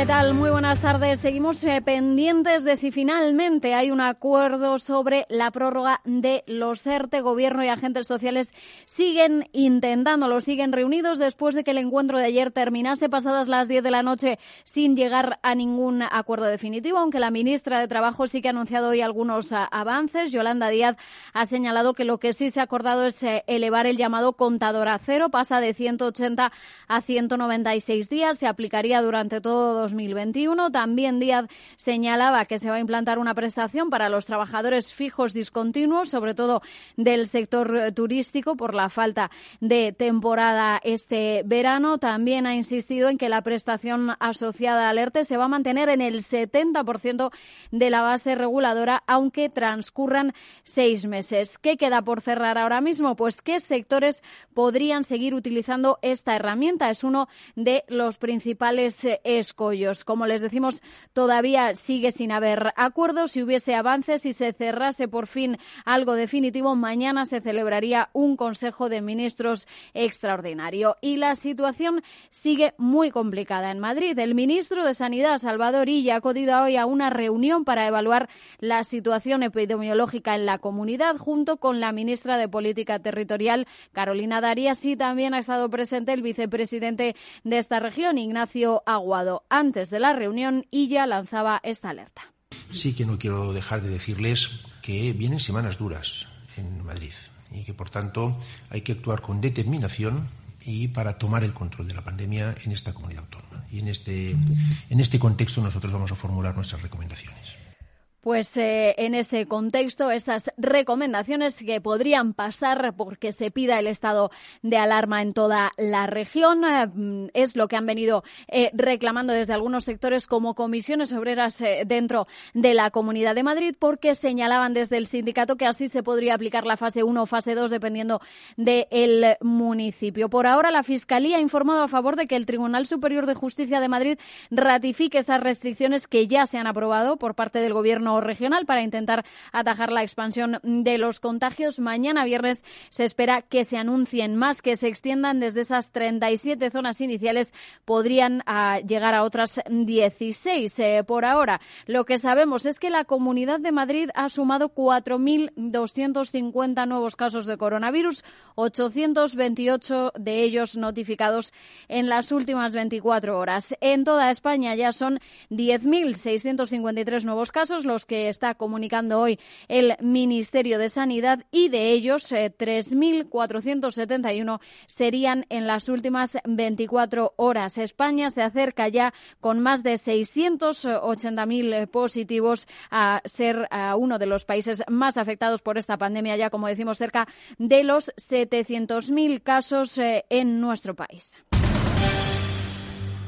¿Qué tal? Muy buenas tardes. Seguimos eh, pendientes de si finalmente hay un acuerdo sobre la prórroga de los CERTE. Gobierno y agentes sociales siguen intentándolo, siguen reunidos después de que el encuentro de ayer terminase pasadas las 10 de la noche sin llegar a ningún acuerdo definitivo, aunque la ministra de Trabajo sí que ha anunciado hoy algunos ah, avances. Yolanda Díaz ha señalado que lo que sí se ha acordado es eh, elevar el llamado contador a cero. Pasa de 180 a 196 días. Se aplicaría durante todo 2021. También Díaz señalaba que se va a implantar una prestación para los trabajadores fijos discontinuos, sobre todo del sector turístico, por la falta de temporada este verano. También ha insistido en que la prestación asociada al ERTE se va a mantener en el 70% de la base reguladora, aunque transcurran seis meses. ¿Qué queda por cerrar ahora mismo? Pues qué sectores podrían seguir utilizando esta herramienta. Es uno de los principales escollos. Como les decimos, todavía sigue sin haber acuerdos. Si hubiese avances y se cerrase por fin algo definitivo, mañana se celebraría un Consejo de Ministros extraordinario. Y la situación sigue muy complicada en Madrid. El ministro de Sanidad, Salvador Illa, ha acudido hoy a una reunión para evaluar la situación epidemiológica en la comunidad, junto con la ministra de Política Territorial, Carolina Darías, y también ha estado presente el vicepresidente de esta región, Ignacio Aguado antes de la reunión, ella lanzaba esta alerta. Sí que no quiero dejar de decirles que vienen semanas duras en Madrid y que, por tanto, hay que actuar con determinación y para tomar el control de la pandemia en esta comunidad autónoma. Y en este, en este contexto nosotros vamos a formular nuestras recomendaciones. Pues eh, en ese contexto, esas recomendaciones que podrían pasar porque se pida el estado de alarma en toda la región eh, es lo que han venido eh, reclamando desde algunos sectores como comisiones obreras dentro de la Comunidad de Madrid porque señalaban desde el sindicato que así se podría aplicar la fase 1 o fase 2 dependiendo del municipio. Por ahora, la Fiscalía ha informado a favor de que el Tribunal Superior de Justicia de Madrid ratifique esas restricciones que ya se han aprobado por parte del Gobierno regional para intentar atajar la expansión de los contagios. Mañana viernes se espera que se anuncien más, que se extiendan desde esas 37 zonas iniciales, podrían ah, llegar a otras 16 eh, por ahora. Lo que sabemos es que la Comunidad de Madrid ha sumado 4.250 nuevos casos de coronavirus, 828 de ellos notificados en las últimas 24 horas. En toda España ya son 10.653 nuevos casos, los que está comunicando hoy el Ministerio de Sanidad y de ellos 3.471 eh, serían en las últimas 24 horas. España se acerca ya con más de 680.000 positivos a ser uno de los países más afectados por esta pandemia, ya como decimos cerca de los 700.000 casos eh, en nuestro país.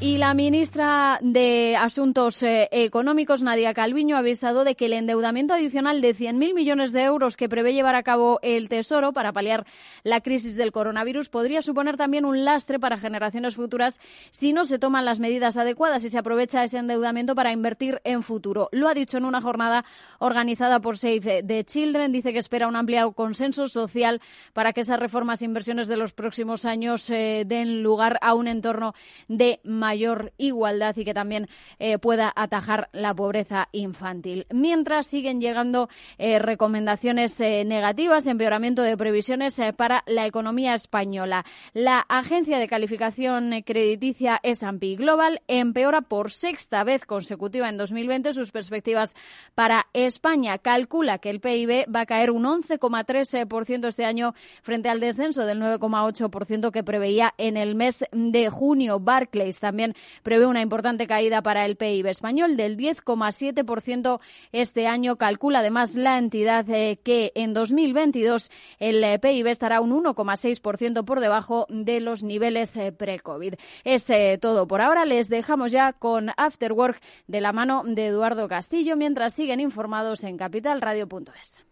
Y la ministra de Asuntos eh, Económicos, Nadia Calviño, ha avisado de que el endeudamiento adicional de 100.000 millones de euros que prevé llevar a cabo el Tesoro para paliar la crisis del coronavirus podría suponer también un lastre para generaciones futuras si no se toman las medidas adecuadas y se aprovecha ese endeudamiento para invertir en futuro. Lo ha dicho en una jornada organizada por Save the Children. Dice que espera un amplio consenso social para que esas reformas e inversiones de los próximos años eh, den lugar a un entorno de mayor mayor igualdad y que también eh, pueda atajar la pobreza infantil. Mientras siguen llegando eh, recomendaciones eh, negativas, empeoramiento de previsiones para la economía española. La agencia de calificación crediticia S&P Global empeora por sexta vez consecutiva en 2020 sus perspectivas para España. Calcula que el PIB va a caer un 11,3% este año frente al descenso del 9,8% que preveía en el mes de junio. Barclays también prevé una importante caída para el PIB español del 10,7% este año. Calcula además la entidad eh, que en 2022 el eh, PIB estará un 1,6% por debajo de los niveles eh, pre-COVID. Es todo por ahora. Les dejamos ya con After Work de la mano de Eduardo Castillo mientras siguen informados en capitalradio.es.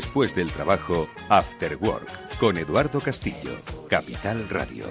Después del trabajo, After Work, con Eduardo Castillo, Capital Radio.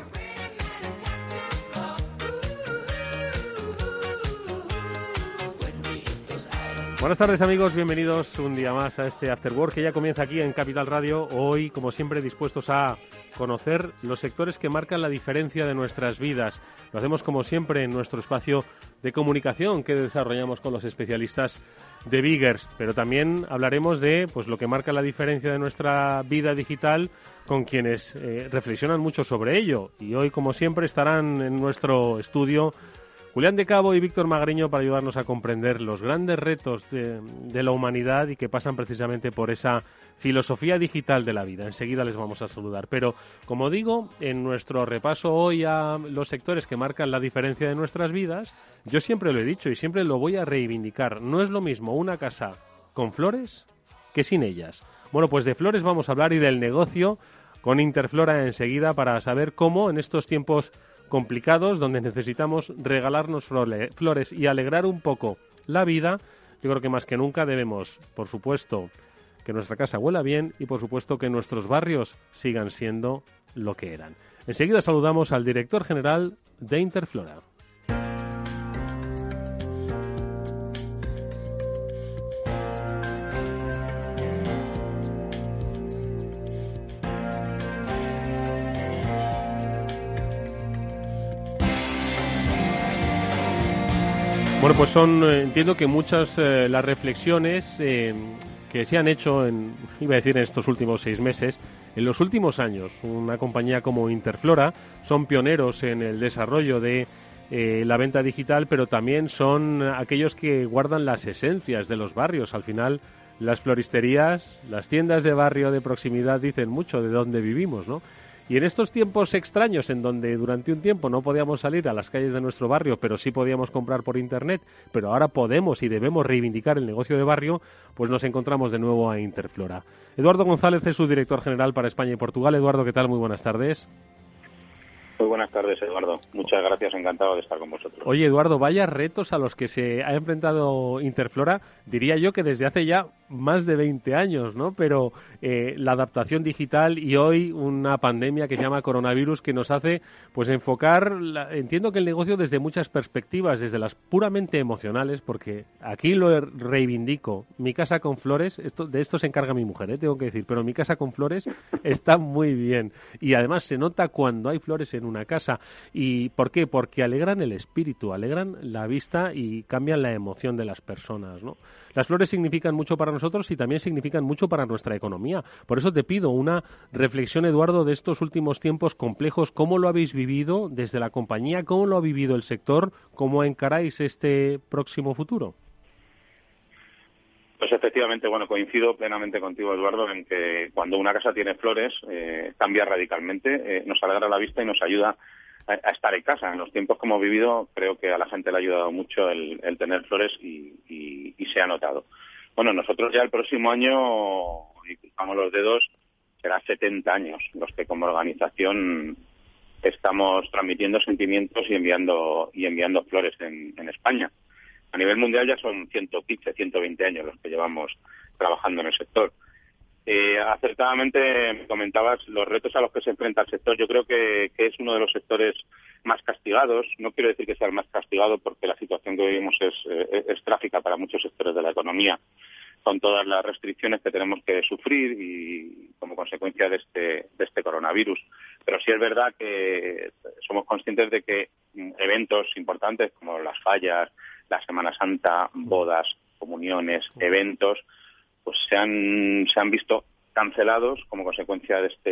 Buenas tardes amigos, bienvenidos un día más a este After Work que ya comienza aquí en Capital Radio. Hoy, como siempre, dispuestos a conocer los sectores que marcan la diferencia de nuestras vidas. Lo hacemos como siempre en nuestro espacio de comunicación que desarrollamos con los especialistas de Biggers, pero también hablaremos de pues lo que marca la diferencia de nuestra vida digital con quienes eh, reflexionan mucho sobre ello. Y hoy, como siempre, estarán en nuestro estudio Julián de Cabo y Víctor Magriño para ayudarnos a comprender los grandes retos de, la humanidad y que pasan precisamente por esa filosofía digital de la vida. Enseguida les vamos a saludar. Pero, como digo, en nuestro repaso hoy a los sectores que marcan la diferencia de nuestras vidas, yo siempre lo he dicho y siempre lo voy a reivindicar. No es lo mismo una casa con flores que sin ellas. Bueno, pues de flores vamos a hablar y del negocio con Interflora enseguida para saber cómo en estos tiempos complicados, donde necesitamos regalarnos flores y alegrar un poco la vida, yo creo que más que nunca debemos, por supuesto, que nuestra casa huela bien y por supuesto que nuestros barrios sigan siendo lo que eran. Enseguida saludamos al director general de Interflora. Bueno, pues son, eh, entiendo que muchas eh, las reflexiones eh, que se han hecho, en, iba a decir en estos últimos seis meses, en los últimos años. Una compañía como Interflora son pioneros en el desarrollo de la venta digital, pero también son aquellos que guardan las esencias de los barrios. Al final, las floristerías, las tiendas de barrio de proximidad dicen mucho de dónde vivimos, ¿no? Y en estos tiempos extraños en donde durante un tiempo no podíamos salir a las calles de nuestro barrio, pero sí podíamos comprar por Internet, pero ahora podemos y debemos reivindicar el negocio de barrio, pues nos encontramos de nuevo a Interflora. Eduardo González es su director general para España y Portugal. Eduardo, ¿qué tal? Muy buenas tardes. Muy buenas tardes, Eduardo. Muchas gracias, encantado de estar con vosotros. Oye, Eduardo, vaya retos a los que se ha enfrentado Interflora, diría yo que desde hace ya más de 20 años, ¿no? Pero eh, la adaptación digital y hoy una pandemia que se llama coronavirus que nos hace, pues, enfocar, entiendo que el negocio desde muchas perspectivas, desde las puramente emocionales, porque aquí lo reivindico. Mi casa con flores, esto, de esto se encarga mi mujer, ¿eh? tengo que decir, pero mi casa con flores está muy bien. Y además se nota cuando hay flores en una casa. ¿Y por qué? Porque alegran el espíritu, alegran la vista y cambian la emoción de las personas, ¿no? Las flores significan mucho para nosotros y también significan mucho para nuestra economía. Por eso te pido una reflexión, Eduardo, de estos últimos tiempos complejos. ¿Cómo lo habéis vivido desde la compañía? ¿Cómo lo ha vivido el sector? ¿Cómo encaráis este próximo futuro? Pues efectivamente, bueno, coincido plenamente contigo, Eduardo, en que cuando una casa tiene flores eh, cambia radicalmente, eh, nos alegra la vista y nos ayuda a, estar en casa. En los tiempos que hemos vivido, creo que a la gente le ha ayudado mucho el, tener flores y, se ha notado. Bueno, nosotros ya el próximo año, y cruzamos los dedos, será 70 años los que como organización estamos transmitiendo sentimientos y enviando y enviando flores en España. A nivel mundial ya son 115, 120 años los que llevamos trabajando en el sector. Eh, acertadamente comentabas los retos a los que se enfrenta el sector. Yo creo que, es uno de los sectores más castigados. No quiero decir que sea el más castigado porque la situación que vivimos es, eh, es trágica para muchos sectores de la economía con todas las restricciones que tenemos que sufrir y como consecuencia de este, de este coronavirus. Pero sí es verdad que somos conscientes de que eventos importantes como las fallas, la Semana Santa, bodas, comuniones, eventos, pues se han, se han visto cancelados como consecuencia de este,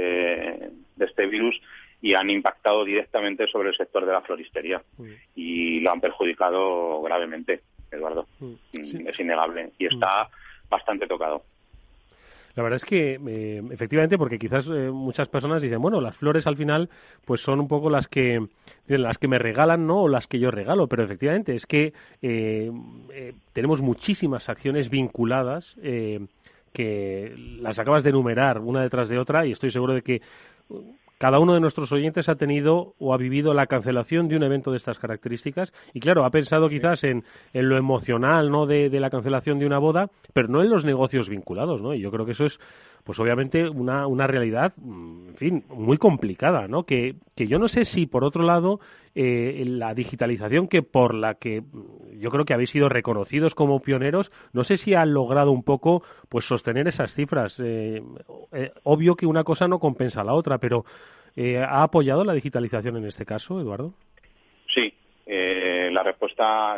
de este virus y han impactado directamente sobre el sector de la floristería. Y lo han perjudicado gravemente, Eduardo. Es innegable y está bastante tocado. La verdad es que, eh, efectivamente, porque quizás eh, muchas personas dicen, bueno, las flores al final, pues son un poco las que las que me regalan, ¿no? O las que yo regalo, pero efectivamente es que eh, tenemos muchísimas acciones vinculadas que las acabas de enumerar una detrás de otra y estoy seguro de que cada uno de nuestros oyentes ha tenido o ha vivido la cancelación de un evento de estas características y claro, ha pensado quizás en, en lo emocional ¿no? De, de, la cancelación de una boda, pero no en los negocios vinculados, ¿no? Y yo creo que eso es pues obviamente una, una realidad, mm, fin, muy complicada, ¿no? Que, que yo no sé si, por otro lado, eh, la digitalización que por la que mm, yo creo que habéis sido reconocidos como pioneros, no sé si han logrado un poco pues sostener esas cifras. Eh, eh, obvio que una cosa no compensa la otra, pero ¿ha apoyado la digitalización en este caso, Eduardo? Sí, la respuesta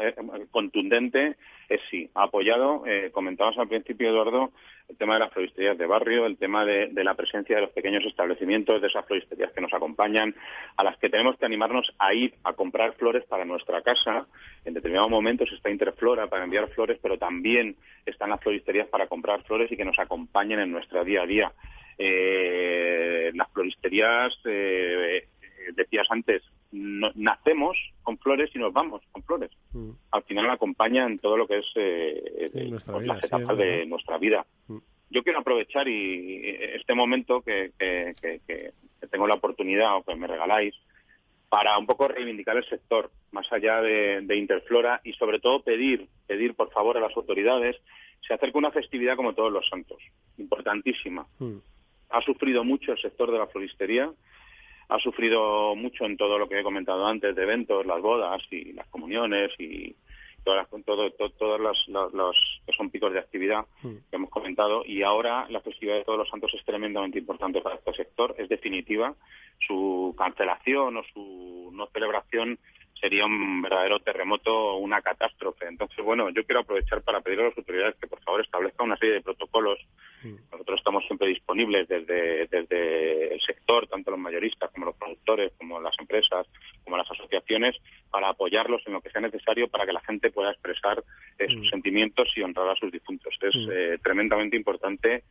contundente es sí. Ha apoyado, eh, comentabas al principio, Eduardo, el tema de las floristerías de barrio, el tema de, la presencia de los pequeños establecimientos, de esas floristerías que nos acompañan, a las que tenemos que animarnos a ir a comprar flores para nuestra casa. En determinados momentos está Interflora para enviar flores, pero también están las floristerías para comprar flores y que nos acompañen en nuestro día a día. Eh, las floristerías, eh, decías antes, nacemos con flores y nos vamos con flores. Mm. Al final acompaña en todo lo que es eh, eh pues, las etapas de nuestra vida. Mm. Yo quiero aprovechar y este momento que, tengo la oportunidad o que me regaláis para un poco reivindicar el sector, más allá de, Interflora y sobre todo pedir, pedir por favor a las autoridades se acerca una festividad como todos los santos, importantísima. Mm. Ha sufrido mucho el sector de la floristería, ha sufrido mucho en todo lo que he comentado antes de eventos, las bodas y las comuniones y todas las, todo, todas las, los que son picos de actividad mm. que hemos comentado. Y ahora la festividad de todos los santos es tremendamente importante para este sector, es definitiva, su cancelación o su no celebración sería un verdadero terremoto una catástrofe. Entonces, bueno, yo quiero aprovechar para pedir a las autoridades que por favor establezcan una serie de protocolos. Mm. Nosotros estamos siempre disponibles desde, desde el sector, tanto los mayoristas como los productores, como las empresas, como las asociaciones, para apoyarlos en lo que sea necesario para que la gente pueda expresar eh, sus mm. sentimientos y honrar a sus difuntos. Es mm. eh, tremendamente importante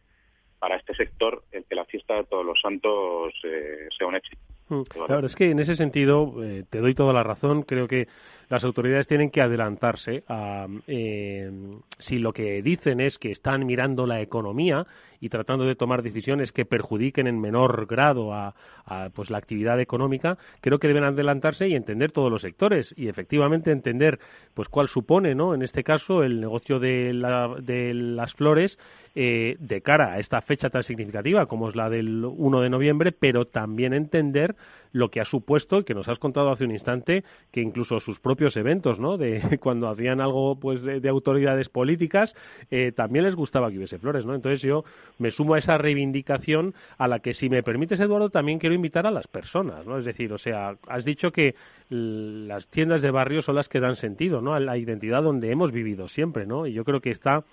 para este sector el que la fiesta de todos los santos eh, sea un éxito. Mm. Claro, es que en ese sentido eh, te doy toda la razón. Creo que las autoridades tienen que adelantarse a eh, si lo que dicen es que están mirando la economía y tratando de tomar decisiones que perjudiquen en menor grado a, pues la actividad económica, creo que deben adelantarse y entender todos los sectores y efectivamente entender pues cuál supone, ¿no? En este caso el negocio de, de las flores eh, de cara a esta fecha tan significativa como es la del 1 de noviembre, pero también entender lo que ha supuesto, que nos has contado hace un instante, que incluso sus propios eventos, ¿no? De cuando hacían algo pues de, autoridades políticas, eh, también les gustaba que hubiese flores, ¿no? Entonces yo me sumo a esa reivindicación a la que, si me permites, Eduardo, también quiero invitar a las personas, ¿no? Es decir, o sea, has dicho que las tiendas de barrio son las que dan sentido, ¿no? A la identidad donde hemos vivido siempre, ¿no? Y yo creo que está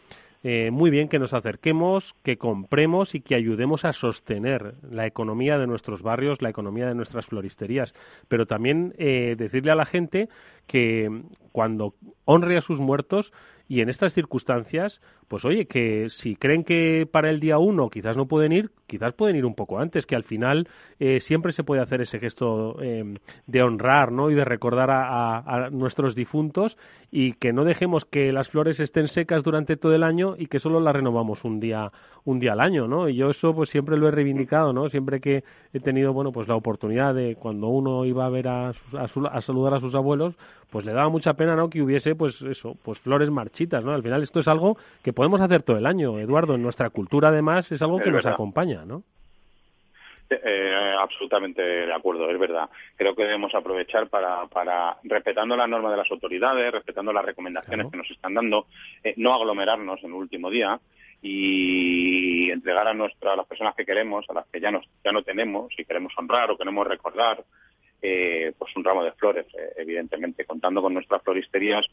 eh, muy bien que nos acerquemos, que compremos y que ayudemos a sostener la economía de nuestros barrios, la economía de nuestras floristerías. Pero también eh, decirle a la gente que cuando honre a sus muertos y en estas circunstancias, pues oye, que si creen que para el día uno quizás no pueden ir, quizás pueden ir un poco antes, que al final eh, siempre se puede hacer ese gesto em, de honrar ¿no? y de recordar a, nuestros difuntos y que no dejemos que las flores estén secas durante todo el año y que solo las renovamos un día, un día al año, ¿no? Y yo eso pues siempre lo he reivindicado, ¿no? Siempre que he tenido, bueno, pues la oportunidad de cuando uno iba a ver a, a saludar a sus abuelos, pues le daba mucha pena, ¿no? Que hubiese, pues eso, pues flores marchitas, ¿no? Al final esto es algo que podemos hacer todo el año, Eduardo. En nuestra cultura, además, es algo que nos acompaña, ¿no? Eh, absolutamente de acuerdo, es verdad. Creo que debemos aprovechar para, para respetando las normas de las autoridades, respetando las recomendaciones que nos están dando, eh, no aglomerarnos en el último día y entregar a, nuestra, a las personas que queremos, a las que ya, nos, ya no tenemos y queremos honrar o queremos recordar, eh, pues un ramo de flores, eh, evidentemente, contando con nuestras floristerías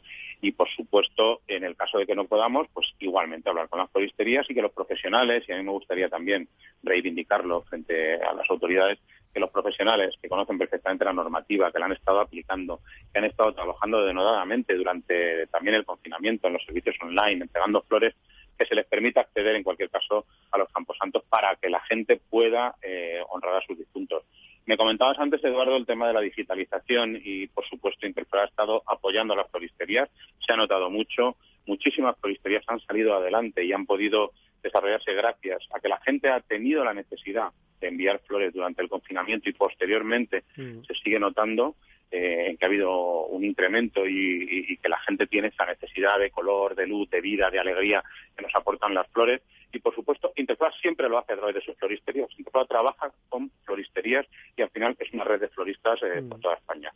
y, por supuesto, en el caso de que no podamos, pues igualmente hablar con las floristerías y que los profesionales, y a mí me gustaría también reivindicarlo frente a las autoridades, que los profesionales que conocen perfectamente la normativa, que la han estado aplicando, que han estado trabajando denodadamente durante también el confinamiento en los servicios online, entregando flores, que se les permita acceder en cualquier caso a los camposantos para que la gente pueda eh, honrar a sus difuntos. Me comentabas antes, Eduardo, el tema de la digitalización y, por supuesto, Interflora ha estado apoyando a las floristerías. Se ha notado mucho. Muchísimas floristerías han salido adelante y han podido desarrollarse gracias a que la gente ha tenido la necesidad de enviar flores durante el confinamiento y posteriormente mm. se sigue notando eh, que ha habido un incremento y, que la gente tiene esa necesidad de color, de luz, de vida, de alegría que nos aportan las flores. Y, por supuesto, Interflora siempre lo hace a través de sus floristerías. Interflora trabaja con floristerías y, al final, es una red de floristas eh, por mm. toda España.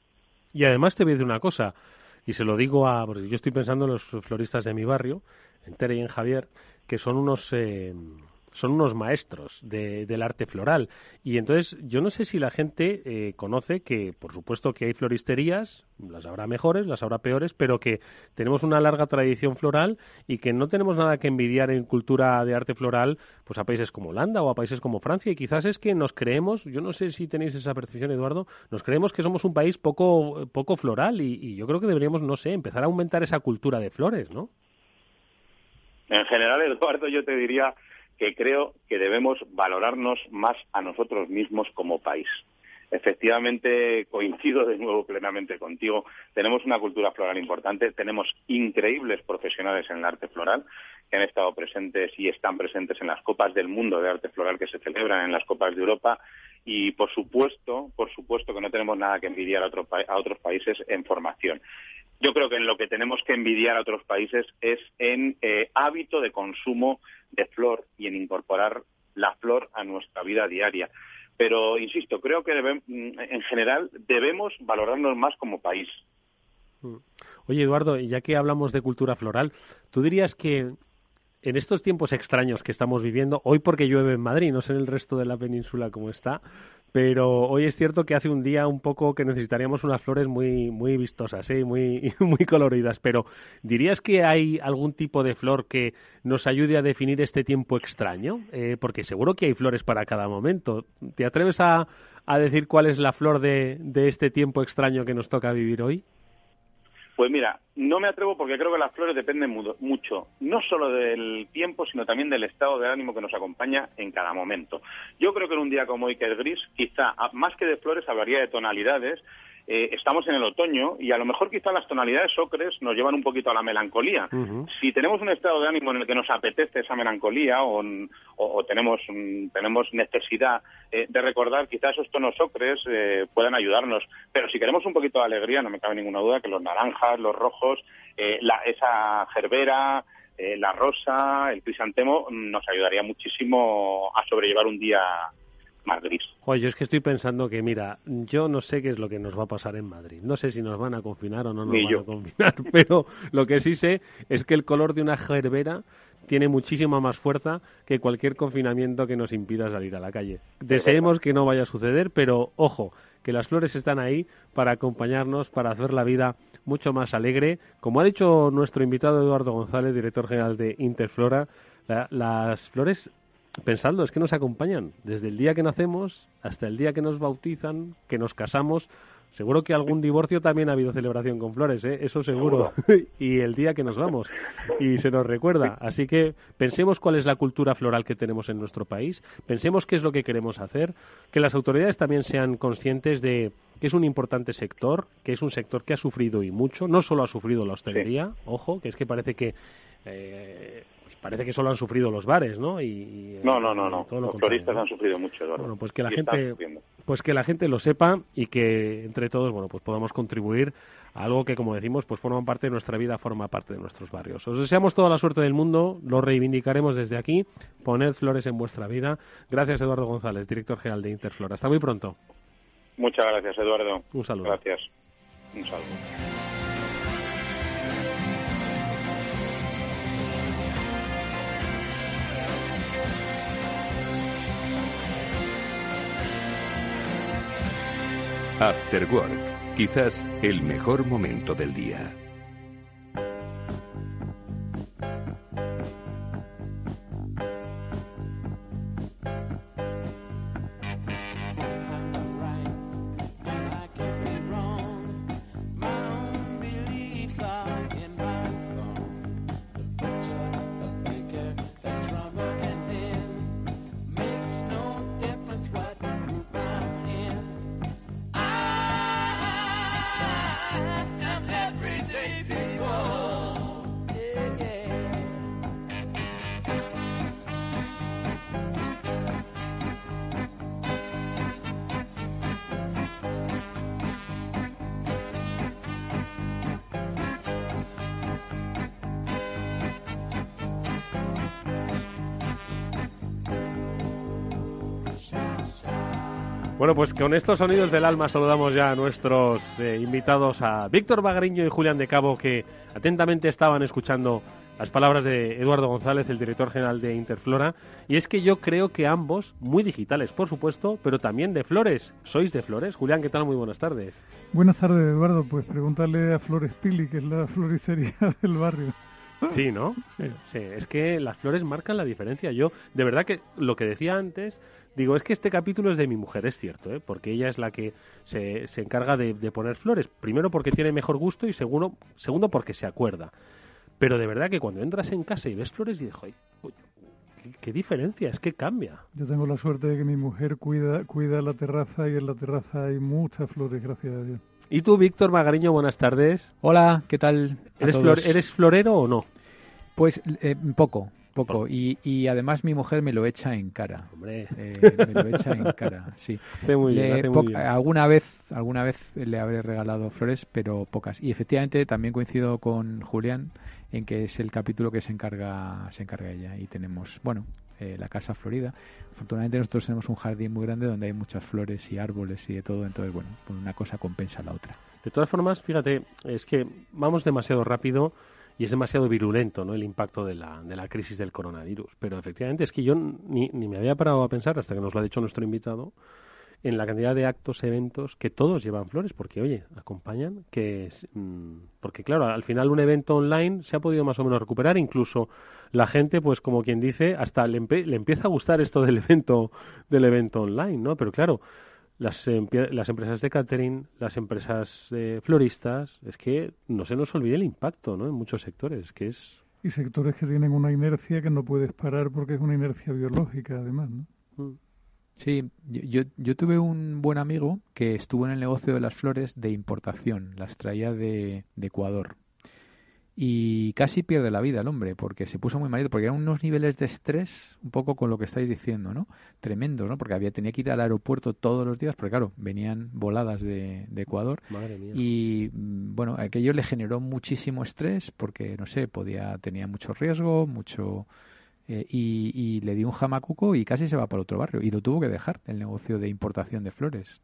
Y, además, te voy a decir una cosa, y se lo digo a... porque yo estoy pensando en los floristas de mi barrio, en Tere y en Javier, que son unos... Eh, son unos maestros del arte floral. Y entonces yo no sé si la gente eh, conoce que, por supuesto, que hay floristerías, las habrá mejores, las habrá peores, pero que tenemos una larga tradición floral y que no tenemos nada que envidiar en cultura de arte floral pues a países como Holanda o a países como Francia. Y quizás es que nos creemos, yo no sé si tenéis esa percepción, Eduardo, nos creemos que somos un país poco, poco floral y, y yo creo que deberíamos, no sé, empezar a aumentar esa cultura de flores, ¿no? En general, Eduardo, yo te diría que creo que debemos valorarnos más a nosotros mismos como país. Efectivamente, coincido de nuevo plenamente contigo. Tenemos una cultura floral importante, tenemos increíbles profesionales en el arte floral que han estado presentes y están presentes en las copas del mundo de arte floral que se celebran en las copas de Europa y, por supuesto, por supuesto que no tenemos nada que envidiar a, a otros países en formación. Yo creo que en lo que tenemos que envidiar a otros países es en eh, hábito de consumo de flor y en incorporar la flor a nuestra vida diaria. Pero, insisto, creo que mm, en general debemos valorarnos más como país. Mm. Oye, Eduardo, ya que hablamos de cultura floral, ¿tú dirías que en estos tiempos extraños que estamos viviendo, hoy porque llueve en Madrid, no sé en el resto de la península cómo está, pero hoy es cierto que hace un día un poco que necesitaríamos unas flores muy muy vistosas, ¿eh? muy muy coloridas, pero ¿dirías que hay algún tipo de flor que nos ayude a definir este tiempo extraño? Eh, porque seguro que hay flores para cada momento. ¿Te atreves a, a decir cuál es la flor de, de este tiempo extraño que nos toca vivir hoy? Pues mira, no me atrevo porque creo que las flores dependen mucho, no solo del tiempo, sino también del estado de ánimo que nos acompaña en cada momento. Yo creo que en un día como hoy, que es gris, quizá más que de flores hablaría de tonalidades eh, estamos en el otoño y a lo mejor quizá las tonalidades ocres nos llevan un poquito a la melancolía. Si tenemos un estado de ánimo en el que nos apetece esa melancolía o, tenemos, tenemos necesidad eh, de recordar, quizás esos tonos ocres eh, puedan ayudarnos. Pero si queremos un poquito de alegría, no me cabe ninguna duda que los naranjas, los rojos, esa gerbera, la rosa, el crisantemo nos ayudaría muchísimo a sobrellevar un día Madrid. Oye, yo es que estoy pensando que, mira, yo no sé qué es lo que nos va a pasar en Madrid. No sé si nos van a confinar o no nos van a confinar, pero lo que sí sé es que el color de una gerbera tiene muchísima más fuerza que cualquier confinamiento que nos impida salir a la calle. Deseemos que no vaya a suceder, pero ojo, que las flores están ahí para acompañarnos, para hacer la vida mucho más alegre. Como ha dicho nuestro invitado Eduardo González, director general de Interflora, las flores pensadlo, es que nos acompañan desde el día que nacemos hasta el día que nos bautizan, que nos casamos. Seguro que algún divorcio también ha habido celebración con flores, ¿eh? eso seguro. y el día que nos vamos. Y se nos recuerda. Así que pensemos cuál es la cultura floral que tenemos en nuestro país. Pensemos qué es lo que queremos hacer. Que las autoridades también sean conscientes de que es un importante sector, que es un sector que ha sufrido y mucho. No solo ha sufrido la hostelería, ojo, que es que parece que eh, pues parece que solo han sufrido los bares, ¿no? Y, no, no, no, no. los floristas han sufrido mucho, Eduardo. Bueno, pues que la gente, pues que la gente lo sepa y que entre todos, bueno, pues podamos contribuir a algo que, como decimos, pues forma parte de nuestra vida, forma parte de nuestros barrios. Os deseamos toda la suerte del mundo, lo reivindicaremos desde aquí. Poned flores en vuestra vida. Gracias, Eduardo González, director general de Interflora. Hasta muy pronto. Muchas gracias, Eduardo. Un saludo. Gracias. Un saludo. After Work, quizás el mejor momento del día. Bueno, pues con estos sonidos del alma saludamos ya a nuestros eh, invitados, a Víctor Bagriño y Julián de Cabo, que atentamente estaban escuchando las palabras de Eduardo González, el director general de Interflora. Y es que yo creo que ambos, muy digitales, por supuesto, pero también de flores. ¿Sois de flores? Julián, ¿qué tal? Muy buenas tardes. Buenas tardes, Eduardo. Pues pregúntale a Flores Pili, que es la floristería del barrio. Sí, ¿no? sí, es que las flores marcan la diferencia. Yo, de verdad que lo que decía antes, Digo, es que este capítulo es de mi mujer, es cierto, ¿eh? porque ella es la que se, se encarga de, poner flores. Primero porque tiene mejor gusto y segundo, segundo porque se acuerda. Pero de verdad que cuando entras en casa y ves flores, dices, ¿qué, ¿qué, diferencia? Es que cambia. Yo tengo la suerte de que mi mujer cuida, cuida la terraza y en la terraza hay muchas flores, gracias a Dios. ¿Y tú, Víctor Magariño, buenas tardes? Hola, ¿qué tal? ¿Eres, ¿Eres florero o no? Pues eh, poco, poco. Y, y, además mi mujer me lo echa en cara. Hombre. Eh, me lo echa en cara, sí. muy Alguna vez, alguna vez le habré regalado flores, pero pocas. Y efectivamente también coincido con Julián en que es el capítulo que se encarga, se encarga ella. Y tenemos, bueno, eh, la casa florida. Afortunadamente nosotros tenemos un jardín muy grande donde hay muchas flores y árboles y de todo. Entonces, bueno, una cosa compensa la otra. De todas formas, fíjate, es que vamos demasiado rápido y es demasiado virulento ¿no? el impacto de la, de la crisis del coronavirus. Pero efectivamente es que yo ni, ni me había parado a pensar, hasta que nos lo ha dicho nuestro invitado, en la cantidad de actos, eventos que todos llevan flores, porque oye, acompañan, que mm, porque claro, al final un evento online se ha podido más o menos recuperar, incluso la gente, pues como quien dice, hasta le, le empieza a gustar esto del evento, del evento online, ¿no? Pero claro, las, las empresas de catering, las empresas de floristas, es que no se nos olvide el impacto ¿no? en muchos sectores, que es... Y sectores que tienen una inercia que no puedes parar porque es una inercia biológica, además, ¿no? Mm. Sí, yo, yo tuve un buen amigo que estuvo en el negocio de las flores de importación, las traía de, de Ecuador y casi pierde la vida el hombre porque se puso muy malito porque eran unos niveles de estrés un poco con lo que estáis diciendo no tremendos no porque había tenía que ir al aeropuerto todos los días porque claro venían voladas de, Ecuador. Y mm, bueno aquello le generó muchísimo estrés porque no sé podía tenía mucho riesgo mucho eh, y, y le dio un jamacuco y casi se va para otro barrio y lo tuvo que dejar el negocio de importación de flores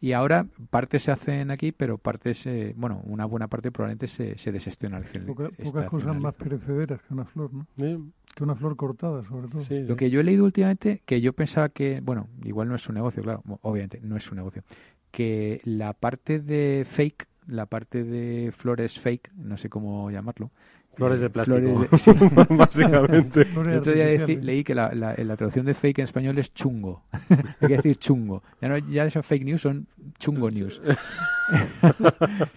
y ahora partes se hacen aquí, pero partes, eh, bueno, una buena parte probablemente se, se desestiona al final. pocas cosas más perecederas que una flor, ¿no? Que una flor cortada, sobre todo. Lo que yo he leído últimamente, que yo pensaba que, bueno, igual no es un negocio, claro, obviamente no es un negocio, que la parte de fake, la parte de flores fake, no sé cómo llamarlo, Flores de plástico, básicamente. El otro día leí que la, la, la, traducción de fake en español es chungo. Hay que decir chungo. Ya no ya son fake news, son chungo news.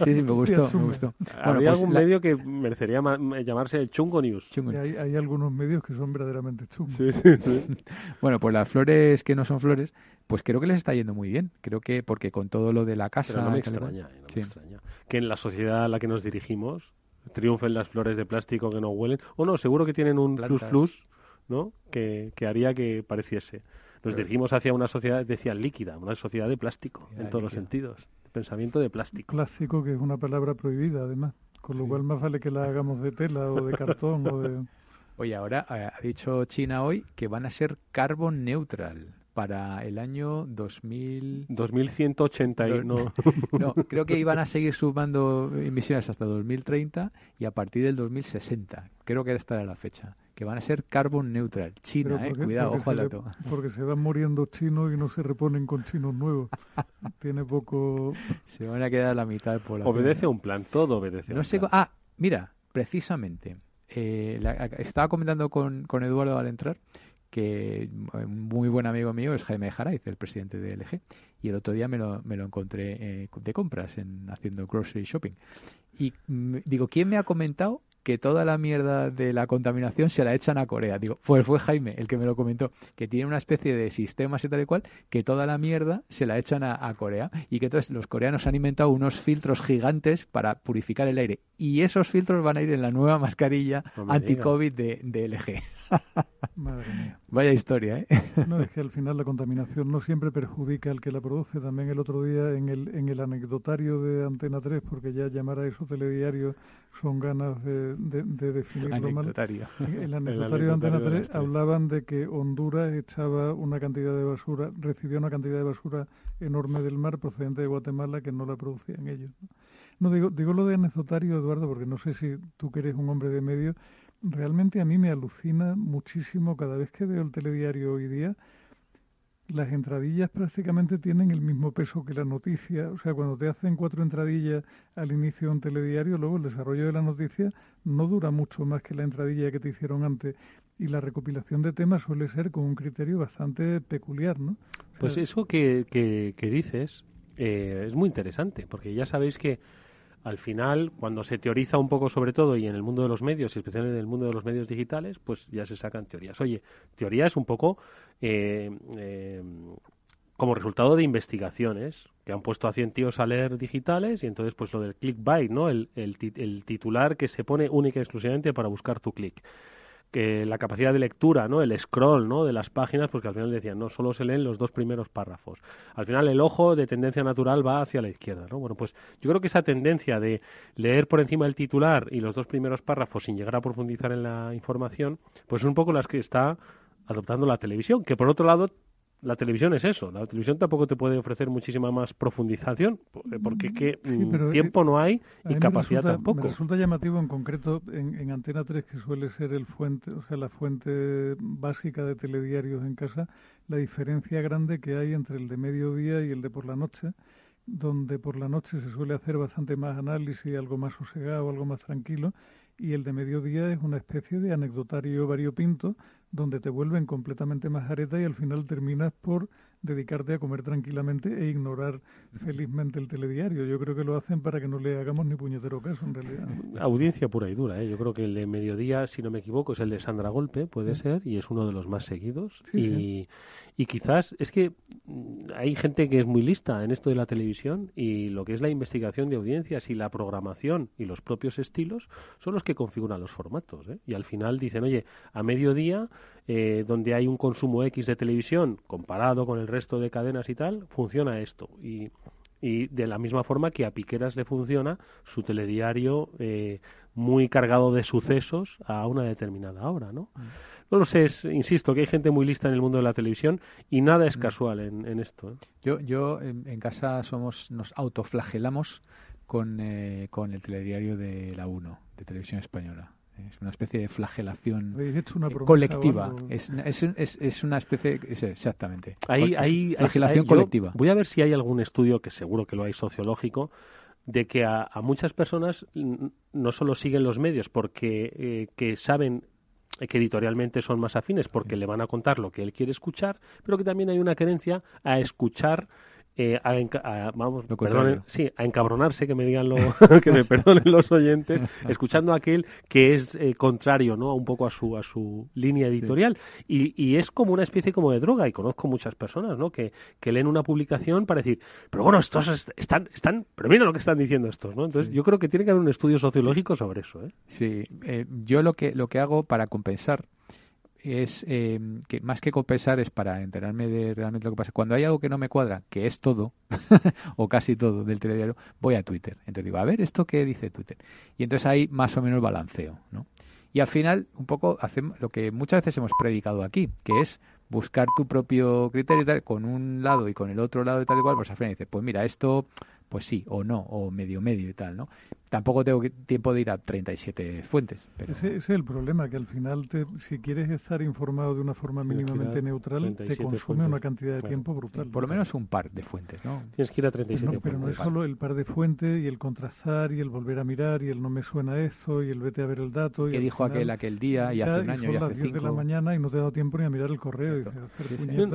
sí, sí, me gustó, me gustó. ¿Habría pues algún medio que merecería llamarse el chungo news? Hay, hay, algunos medios que son verdaderamente chungos. Sí, sí, sí. bueno, pues las flores que no son flores, pues creo que les está yendo muy bien. Creo que porque con todo lo de la casa... Pero no me extraña, no me extraña. Que en la sociedad a la que nos dirigimos triunfen las flores de plástico que no huelen. O no, seguro que tienen un flus flus, ¿no? Que, que haría que pareciese. Nos dirigimos hacia una sociedad, decía, líquida, una sociedad de plástico, en todos los sentidos. Pensamiento de plástico. Plástico, que es una palabra prohibida, además. Con lo cual más vale que la hagamos de tela o de cartón o de... Oye, ahora eh, ha dicho China hoy que van a ser carbon neutral para el año 2000... 2181. No, creo que iban a seguir sumando emisiones hasta 2030 y a partir del 2060. Creo que esta era la fecha. Que van a ser carbon neutral. China, eh, cuidado, ojo al dato. Porque se van muriendo chinos y no se reponen con chinos nuevos. Tiene poco... Se van a quedar la mitad de población. Obedece a un plan, todo obedece a un plan. Ah, mira, precisamente. Eh, estaba comentando con, con Eduardo al entrar que un muy buen amigo mío es Jaime Jaraiz, el presidente de LG, y el otro día me lo, me lo encontré eh, de compras en haciendo grocery shopping. Y mm, digo, ¿quién me ha comentado que toda la mierda de la contaminación se la echan a Corea. Digo, pues fue Jaime el que me lo comentó, que tiene una especie de sistemas y tal y cual, que toda la mierda se la echan a, Corea y que entonces los coreanos han inventado unos filtros gigantes para purificar el aire y esos filtros van a ir en la nueva mascarilla anti-COVID de, de LG. Madre mía. Vaya historia, ¿eh? No, es que al final la contaminación no siempre perjudica al que la produce. También el otro día en el, en el anecdotario de Antena 3, porque ya llamar a eso telediario son ganas de, de, definirlo anecdotario. mal. El anecdotario de Antena 3 hablaban de que Honduras echaba una cantidad de basura, recibía una cantidad de basura enorme del mar procedente de Guatemala que no la producían ellos. No, digo, digo lo de anecdotario, Eduardo, porque no sé si tú que eres un hombre de medio, realmente a mí me alucina muchísimo cada vez que veo el telediario hoy día. Las entradillas prácticamente tienen el mismo peso que la noticia. O sea, cuando te hacen cuatro entradillas al inicio de un telediario, luego el desarrollo de la noticia no dura mucho más que la entradilla que te hicieron antes. Y la recopilación de temas suele ser con un criterio bastante peculiar, ¿no? pues eso que, que, dices eh, es muy interesante, porque ya sabéis que al final, cuando se teoriza un poco sobre todo y en el mundo de los medios, y especialmente en el mundo de los medios digitales, pues ya se sacan teorías. Oye, teoría es un poco eh, eh, como resultado de investigaciones que han puesto a 100 tíos a leer digitales y entonces pues lo del clickbait, ¿no? El, el, titular que se pone única y exclusivamente para buscar tu click que la capacidad de lectura, ¿no? El scroll, ¿no? De las páginas, porque al final decían, no solo se leen los dos primeros párrafos. Al final el ojo de tendencia natural va hacia la izquierda, ¿no? Bueno, pues yo creo que esa tendencia de leer por encima del titular y los dos primeros párrafos sin llegar a profundizar en la información, pues es un poco las que está adoptando la televisión, que por otro lado la televisión es eso. La televisión tampoco te puede ofrecer muchísima más profundización, eh, porque que, mm, tiempo no hay y capacidad tampoco. Me resulta llamativo en concreto en, Antena 3, que suele ser el fuente, o sea, la fuente básica de telediarios en casa, la diferencia grande que hay entre el de mediodía y el de por la noche, donde por la noche se suele hacer bastante más análisis, algo más sosegado, algo más tranquilo, y el de mediodía es una especie de anecdotario variopinto donde te vuelven completamente majareta y al final terminas por dedicarte a comer tranquilamente e ignorar felizmente el telediario. Yo creo que lo hacen para que no le hagamos ni puñetero caso, en realidad. Audiencia pura y dura, ¿eh? Yo creo que el de mediodía, si no me equivoco, es el de Sandra Golpe, puede ser, y es uno de los más seguidos. y, y quizás es que mm, hay gente que es muy lista en esto de la televisión y lo que es la investigación de audiencias y la programación y los propios estilos son los que configuran los formatos. ¿eh? Y al final dicen, oye, a mediodía, eh, donde hay un consumo X de televisión comparado con el resto de cadenas y tal, funciona esto. Y, y de la misma forma que a Piqueras le funciona su telediario eh, muy cargado de sucesos a una determinada hora, ¿no? Mm. No lo sé, insisto, que hay gente muy lista en el mundo de la televisión y nada es mm. casual en, esto. ¿eh? Yo, yo en, casa somos, nos autoflagelamos con, eh, con el telediario de la 1, de Televisión Española. Es una especie de flagelación colectiva. Es, es, es, una especie. exactamente. Hay, hay, flagelación colectiva. Voy a ver si hay algún estudio, que seguro que lo hay sociológico, de que a, muchas personas no solo siguen los medios porque eh, que saben que editorialmente son más afines porque le van a contar lo que él quiere escuchar, pero que también hay una creencia a escuchar eh, a, vamos, sí, a encabronarse, que me digan lo, que me perdonen los oyentes, escuchando a aquel que es eh, contrario, ¿no? Un poco a su a su línea editorial y, y, es como una especie como de droga y conozco muchas personas, ¿no? Que, que leen una publicación para decir, pero bueno, estos están están, pero mira lo que están diciendo estos, ¿no? Entonces yo creo que tiene que haber un estudio sociológico sobre eso, ¿eh? Sí, eh, yo lo que lo que hago para compensar es eh, que más que compensar es para enterarme de realmente lo que pasa. Cuando hay algo que no me cuadra, que es todo, o casi todo del telediario, voy a Twitter. Entonces digo, a ver, ¿esto qué dice Twitter? Y entonces hay más o menos balanceo, ¿no? Y al final, un poco hacemos lo que muchas veces hemos predicado aquí, que es buscar tu propio criterio tal, con un lado y con el otro lado y tal y cual, pues al final dices, pues mira, esto pues sí, o no, o medio medio y tal, ¿no? Tampoco tengo tiempo de ir a 37 fuentes. Pero... Ese, es el problema, que al final, te, si quieres estar informado de una forma mínimamente neutral, te consume una cantidad de tiempo brutal. Por lo menos un par de fuentes, ¿no? Tienes que ir a 37 fuentes. Pero no es solo el par de fuentes y el contrastar y el volver a mirar y el no me suena eso y el vete a ver el dato. Y ¿Qué dijo aquel aquel día y hace un año y, hace las 10 de la mañana y no te ha dado tiempo ni a mirar el correo.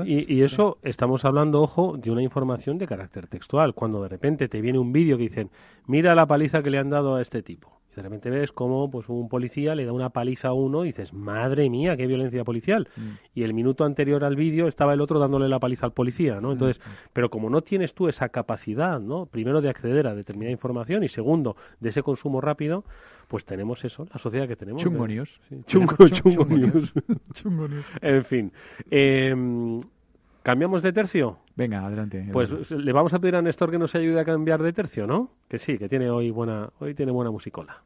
Y, y, eso, estamos hablando, ojo, de una información de carácter textual. Cuando de repente te viene un vídeo que dicen, mira la paliza que le han dado a este tipo. Y de repente ves como pues un policía le da una paliza a uno y dices, madre mía, qué violencia policial. Mm. Y el minuto anterior al vídeo estaba el otro dándole la paliza al policía, ¿no? Entonces, mm. pero como no tienes tú esa capacidad, ¿no? Primero de acceder a determinada información y segundo de ese consumo rápido, pues tenemos eso, la sociedad que tenemos. Chungo news. Chungo, En fin. Eh, ¿Cambiamos de tercio? Venga, adelante. Pues le vamos a pedir a Néstor que nos ayude a cambiar de tercio, ¿no? Que sí, que tiene hoy buena, hoy tiene buena musicola.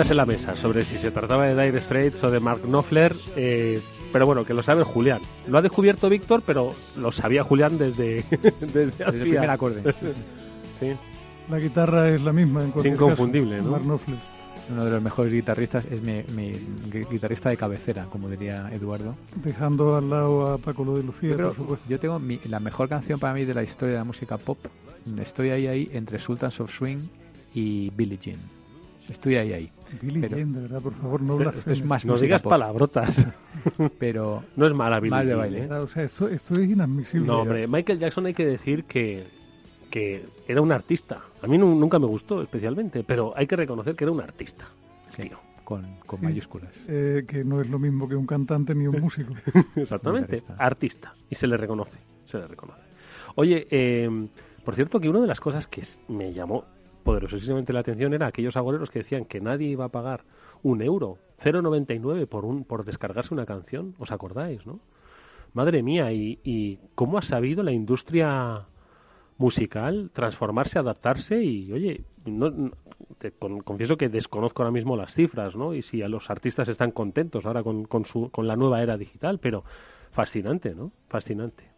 Dudas en la mesa sobre si se trataba de Dire Straits o de Mark Knopfler, eh, pero bueno, que lo sabe Julián. Lo ha descubierto Víctor, pero lo sabía Julián desde, desde, el primer acorde. sí. La guitarra es la misma en cualquier inconfundible, ¿no? Mark Knopfler. Uno de los mejores guitarristas es mi, guitarrista de cabecera, como diría Eduardo. Dejando al lado a Paco lo de Lucía, yo, yo tengo la mejor canción para mí de la historia de la música pop. Estoy ahí, ahí, entre Sultans of Swing y Billie Jean. Estoy ahí, ahí. Billie Jean, de verdad, por favor, no esto es más No digas palabrotas. pero no es mala Billie Jean. de baile. ¿eh? O sea, esto, esto, es inadmisible. No, hombre, Michael Jackson hay que decir que, que era un artista. A mí nunca me gustó especialmente, pero hay que reconocer que era un artista. Sí, con, con mayúsculas. Eh, que no es lo mismo que un cantante ni un músico. Exactamente, artista. Y se le reconoce, se le reconoce. Oye, eh, por cierto que una de las cosas que me llamó poderosísimamente la atención era aquellos agoreros que decían que nadie iba a pagar un euro, 0,99 por, un, por descargarse una canción, ¿os acordáis, no? Madre mía, y, y cómo ha sabido la industria musical transformarse, adaptarse y, oye, no, te confieso que desconozco ahora mismo las cifras, ¿no? Y si a los artistas están contentos ahora con, con, su, con la nueva era digital, pero fascinante, ¿no? Fascinante.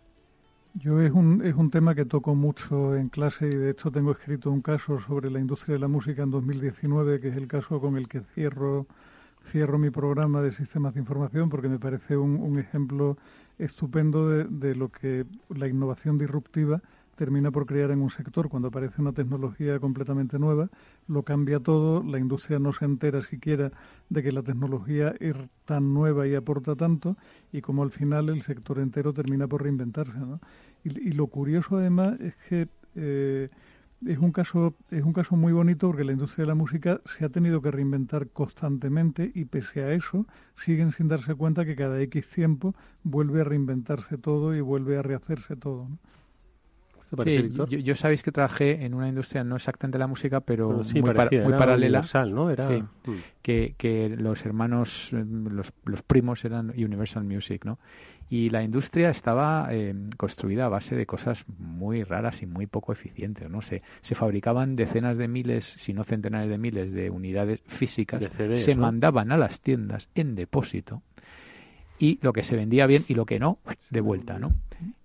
Yo es un, es un tema que toco mucho en clase y de hecho tengo escrito un caso sobre la industria de la música en 2019, que es el caso con el que cierro, cierro mi programa de sistemas de información, porque me parece un, un ejemplo estupendo de, de lo que la innovación disruptiva termina por crear en un sector cuando aparece una tecnología completamente nueva, lo cambia todo, la industria no se entera siquiera de que la tecnología es tan nueva y aporta tanto, y como al final el sector entero termina por reinventarse. ¿no? Y, lo curioso además es que eh, es un caso es un caso muy bonito porque la industria de la música se ha tenido que reinventar constantemente y pese a eso siguen sin darse cuenta que cada X tiempo vuelve a reinventarse todo y vuelve a rehacerse todo. ¿Te parece, Víctor? Yo, yo, sabéis que trabajé en una industria no exactamente la música, pero sí, muy, muy paralela. Universal, ¿no? Era... Sí, mm. que, que los hermanos, los, los primos eran Universal Music, ¿no? y la industria estaba eh, construida a base de cosas muy raras y muy poco eficientes. ¿no? Se, se fabricaban decenas de miles, si no centenares de miles, de unidades físicas, CDs, se ¿no? mandaban a las tiendas en depósito y lo que se vendía bien y lo que no, de vuelta. ¿no?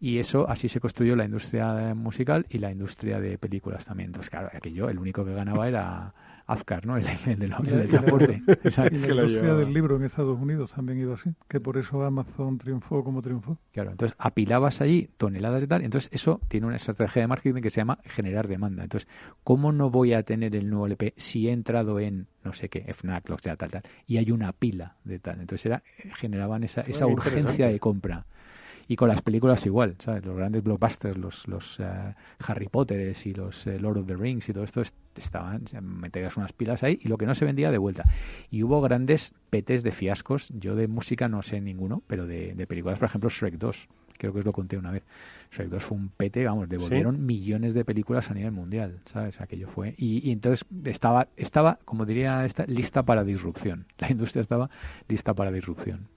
Y eso, así se construyó la industria musical y la industria de películas también. Entonces, claro, aquello, el único que ganaba era Azcar, ¿no? El, el, del, el del transporte. Y la, y la industria del libro en Estados Unidos también iba así, que por eso Amazon triunfó como triunfó. Claro, entonces apilabas allí toneladas de tal, entonces eso tiene una estrategia de marketing que se llama generar demanda. Entonces, ¿cómo no voy a tener el nuevo LP si he entrado en no sé qué, FNAC, lo sea, tal, tal, y hay una pila de tal? Entonces era, generaban esa, esa urgencia de compra. Y con las películas igual, ¿sabes? Los grandes blockbusters, los, los uh, Harry Potteres y los uh, Lord of the Rings y todo esto estaban, metías unas pilas ahí y lo que no se vendía de vuelta. Y hubo grandes petes de fiascos, yo de música no sé ninguno, pero de, de películas, por ejemplo, Shrek 2, creo que os lo conté una vez. Shrek 2 fue un pete, vamos, devolvieron ¿Sí? millones de películas a nivel mundial, ¿sabes? Aquello fue. Y, y, entonces estaba, estaba, como diría esta, lista para disrupción. La industria estaba lista para disrupción.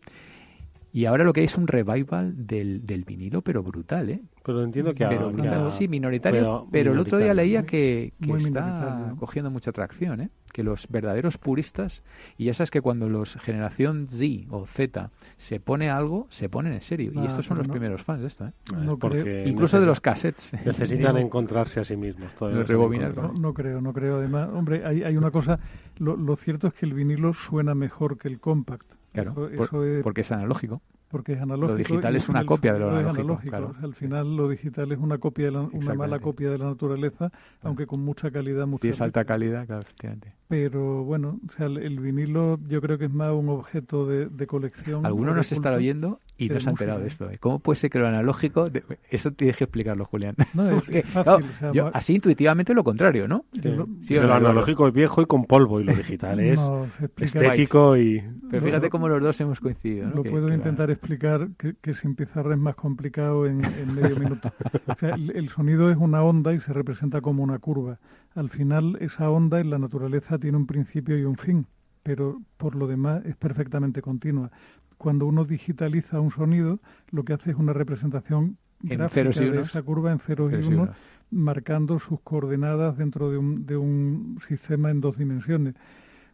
Y ahora lo que hay es un revival del, del vinilo, pero brutal, ¿eh? Pero entiendo que, pero, que sí, minoritario, pero, pero el otro día leía que, que está cogiendo mucha atracción, ¿eh? Que los verdaderos puristas, y ya sabes que cuando los generación Z o Z se pone algo, se ponen en serio. Ah, y estos son los no, primeros fans de esto, ¿eh? No Porque Incluso de los cassettes. Necesitan encontrarse a sí mismos. Los rebobinar, no, no, creo, no creo. Además, hombre, hay, hay una cosa, lo, lo, cierto es que el vinilo suena mejor que el compact. Claro, eso, por, es... porque es analógico porque es analógico. Lo digital es una copia de lo analógico. analógico. Claro. Al final lo digital es una copia de la, una mala copia de la naturaleza, aunque con mucha calidad. Mucha Tienes alta calidad, claro, efectivamente. Pero bueno, o sea, el, el, vinilo yo creo que es más un objeto de, de colección. Algunos nos estará oyendo y no se ha enterado de esto. ¿eh? ¿Cómo puede ser que lo analógico, de... eso tienes que explicarlo, Julián? No, es, Porque, es fácil, claro, o sea, yo, así intuitivamente lo contrario, ¿no? Sí. Sí, lo, lo analógico es viejo y con polvo y lo digital es no, estético y... Pero fíjate cómo los dos hemos coincidido. ¿no? Lo que, puedo que intentar la... explicar que, que, sin pizarra es más complicado en, en medio minuto. O sea, el, el, sonido es una onda y se representa como una curva. Al final, esa onda en la naturaleza tiene un principio y un fin, pero por lo demás es perfectamente continua. Cuando uno digitaliza un sonido, lo que hace es una representación en gráfica ceros y de esa curva en ceros, ceros y unos, marcando sus coordenadas dentro de un, de un sistema en dos dimensiones.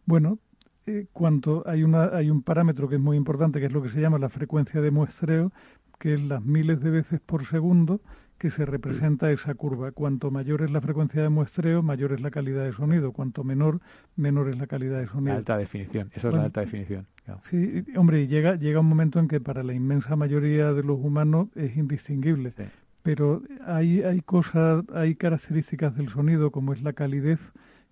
Bueno, eh, cuando hay, una, hay un parámetro que es muy importante, que es lo que se llama la frecuencia de muestreo, que es las miles de veces por segundo que se representa esa curva. Cuanto mayor es la frecuencia de muestreo, mayor es la calidad de sonido. Cuanto menor, menor es la calidad de sonido. La alta definición, eso bueno, es la alta definición. Claro. Sí, hombre, llega, llega un momento en que para la inmensa mayoría de los humanos es indistinguible. Sí. Pero hay, hay cosas, hay características del sonido, como es la calidez,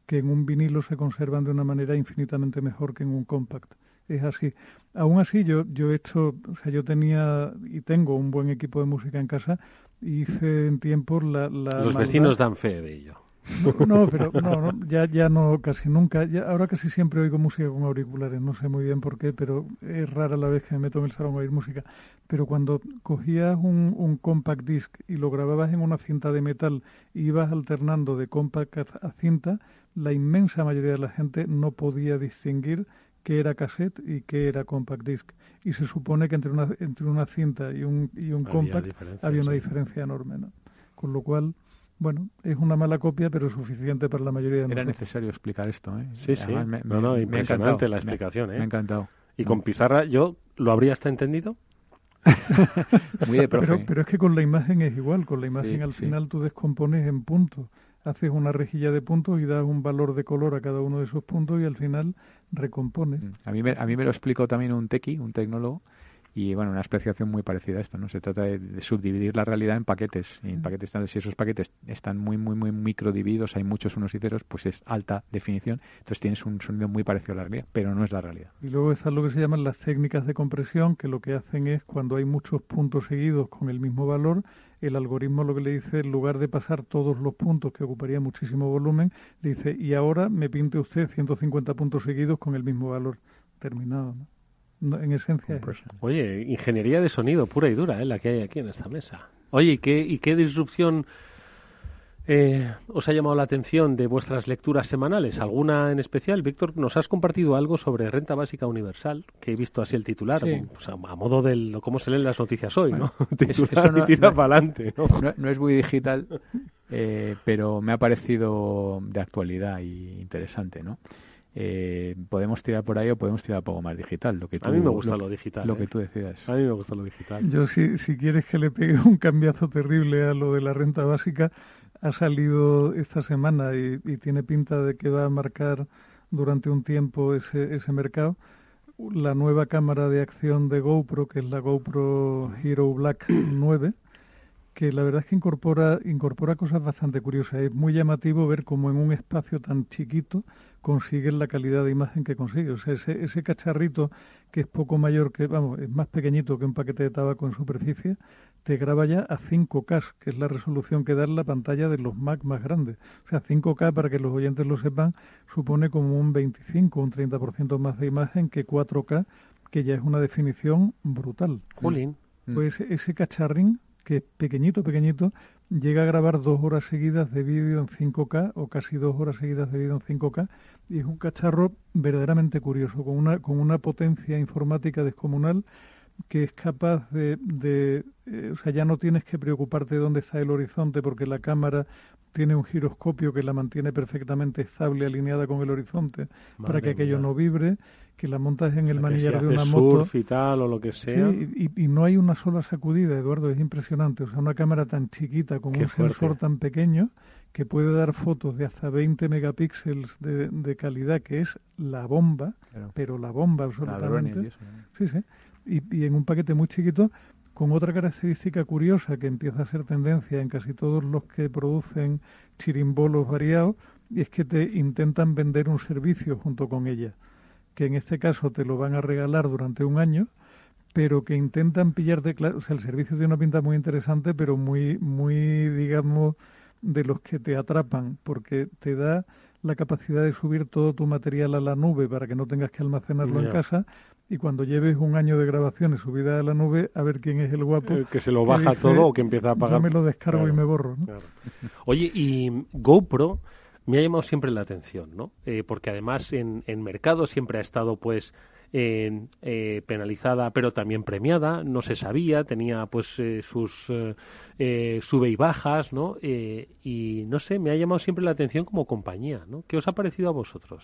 que en un vinilo se conservan de una manera infinitamente mejor que en un compact. Es así. Aún así, yo, yo he hecho, o sea, yo tenía y tengo un buen equipo de música en casa y hice en tiempos la, la Los vecinos dan fe de ello. No, no pero no, no, ya, ya no, casi nunca. Ya, ahora casi siempre oigo música con auriculares. No sé muy bien por qué, pero es rara la vez que me meto en el salón a oír música. Pero cuando cogías un, un compact disc y lo grababas en una cinta de metal y ibas alternando de compact a cinta, la inmensa mayoría de la gente no podía distinguir qué era cassette y qué era compact disc. Y se supone que entre una, entre una cinta y un, y un había compact había una sí. diferencia enorme. ¿no? Con lo cual, bueno, es una mala copia, pero suficiente para la mayoría de Era nosotros. necesario explicar esto, ¿eh? Sí, sí. Me, no, no, me, impresionante me la explicación, me, ¿eh? Me ha encantado. Y con pizarra, ¿yo lo habría hasta entendido? Muy de profe. Pero, pero, es que con la imagen es igual. Con la imagen sí, al sí. final tú descompones en puntos. Haces una rejilla de puntos y das un valor de color a cada uno de esos puntos y al final recompones. A mí me, a mí me lo explicó también un tequi, un tecnólogo, y bueno, una explicación muy parecida a esto, ¿no? Se trata de, de subdividir la realidad en paquetes. Y en paquetes, si esos paquetes están muy, muy, muy microdivididos, hay muchos unos y ceros, pues es alta definición. Entonces tienes un sonido muy parecido a la realidad, pero no es la realidad. Y luego están lo que se llaman las técnicas de compresión, que lo que hacen es cuando hay muchos puntos seguidos con el mismo valor, el algoritmo lo que le dice, en lugar de pasar todos los puntos que ocuparía muchísimo volumen, le dice, y ahora me pinte usted 150 puntos seguidos con el mismo valor. Terminado, ¿no? No, en esencia. Oye, ingeniería de sonido pura y dura, ¿eh? la que hay aquí en esta mesa. Oye, ¿y qué, y qué disrupción eh, os ha llamado la atención de vuestras lecturas semanales? ¿Alguna en especial? Víctor, nos has compartido algo sobre renta básica universal, que he visto así el titular, pues a, modo de cómo se leen las noticias hoy, ¿no? titular no, tira para adelante, ¿no? ¿no? es muy digital, eh, pero me ha parecido de actualidad y interesante, ¿no? Eh, podemos tirar por ahí o podemos tirar poco más digital. Lo que a mí me gusta lo, digital. Lo que tú decidas. A mí me gusta lo digital. Yo, si, si quieres que le pegue un cambiazo terrible a lo de la renta básica, ha salido esta semana y, tiene pinta de que va a marcar durante un tiempo ese, ese mercado la nueva cámara de acción de GoPro, que es la GoPro Hero Black 9, que la verdad es que incorpora, incorpora cosas bastante curiosas. Es muy llamativo ver cómo en un espacio tan chiquito consiguen la calidad de imagen que consigue. O sea, ese, ese cacharrito que es poco mayor que, vamos, es más pequeñito que un paquete de tabaco en superficie, te graba ya a 5K, que es la resolución que da la pantalla de los Mac más grandes. O sea, 5K, para que los oyentes lo sepan, supone como un 25 o un 30% más de imagen que 4K, que ya es una definición brutal. Jolín. Pues ese cacharrín, que es pequeñito, pequeñito, llega a grabar dos horas seguidas de vídeo en 5K o casi dos horas seguidas de vídeo en 5K y es un cacharro verdaderamente curioso, con una, con una potencia informática descomunal que es capaz de, de eh, o sea, ya no tienes que preocuparte de dónde está el horizonte porque la cámara tiene un giroscopio que la mantiene perfectamente estable, alineada con el horizonte, para que aquello no vibre, que la montas en el manillar de una moto. Surf y tal, o lo que sea. Sí, y, no hay una sola sacudida, Eduardo, es impresionante. O sea, una cámara tan chiquita, con un sensor tan pequeño, que puede dar fotos de hasta 20 megapíxeles de, de calidad, que es la bomba, pero la bomba absolutamente. Sí, sí y, en un paquete muy chiquito con otra característica curiosa que empieza a ser tendencia en casi todos los que producen chirimbolos variados, y es que te intentan vender un servicio junto con ella, que en este caso te lo van a regalar durante un año, pero que intentan pillarte, claro, o sea, el servicio tiene una pinta muy interesante, pero muy, muy, digamos, de los que te atrapan, porque te da la capacidad de subir todo tu material a la nube para que no tengas que almacenarlo en casa, y cuando lleves un año de grabaciones subida a la nube, a ver quién es el guapo. que se lo baja todo o que empieza a pagar. Yo me lo descargo y me borro. Oye, y GoPro me ha llamado siempre la atención, ¿no? Eh, porque además en, en mercado siempre ha estado, pues, eh, penalizada, pero también premiada. No se sabía, tenía, pues, eh, sus sube y bajas, ¿no? y no sé, me ha llamado siempre la atención como compañía, ¿no? ¿Qué os ha parecido a vosotros?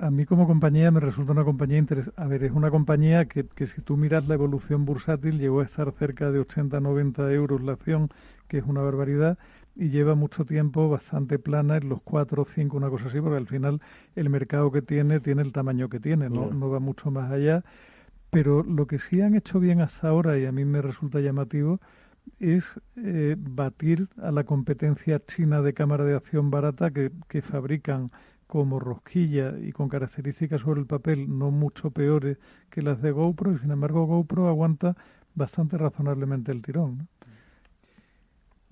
a mí como compañía me resulta una compañía interesante. A ver, es una compañía que, que, si tú miras la evolución bursátil llegó a estar cerca de 80-90 euros la acción, que es una barbaridad, y lleva mucho tiempo bastante plana en los 4 o 5, una cosa así, porque al final el mercado que tiene tiene el tamaño que tiene, no, no va mucho más allá. Pero lo que sí han hecho bien hasta ahora, y a mí me resulta llamativo, es eh, batir a la competencia china de cámara de acción barata que, que fabrican como rosquilla y con características sobre el papel no mucho peores que las de GoPro y sin embargo GoPro aguanta bastante razonablemente el tirón. ¿no?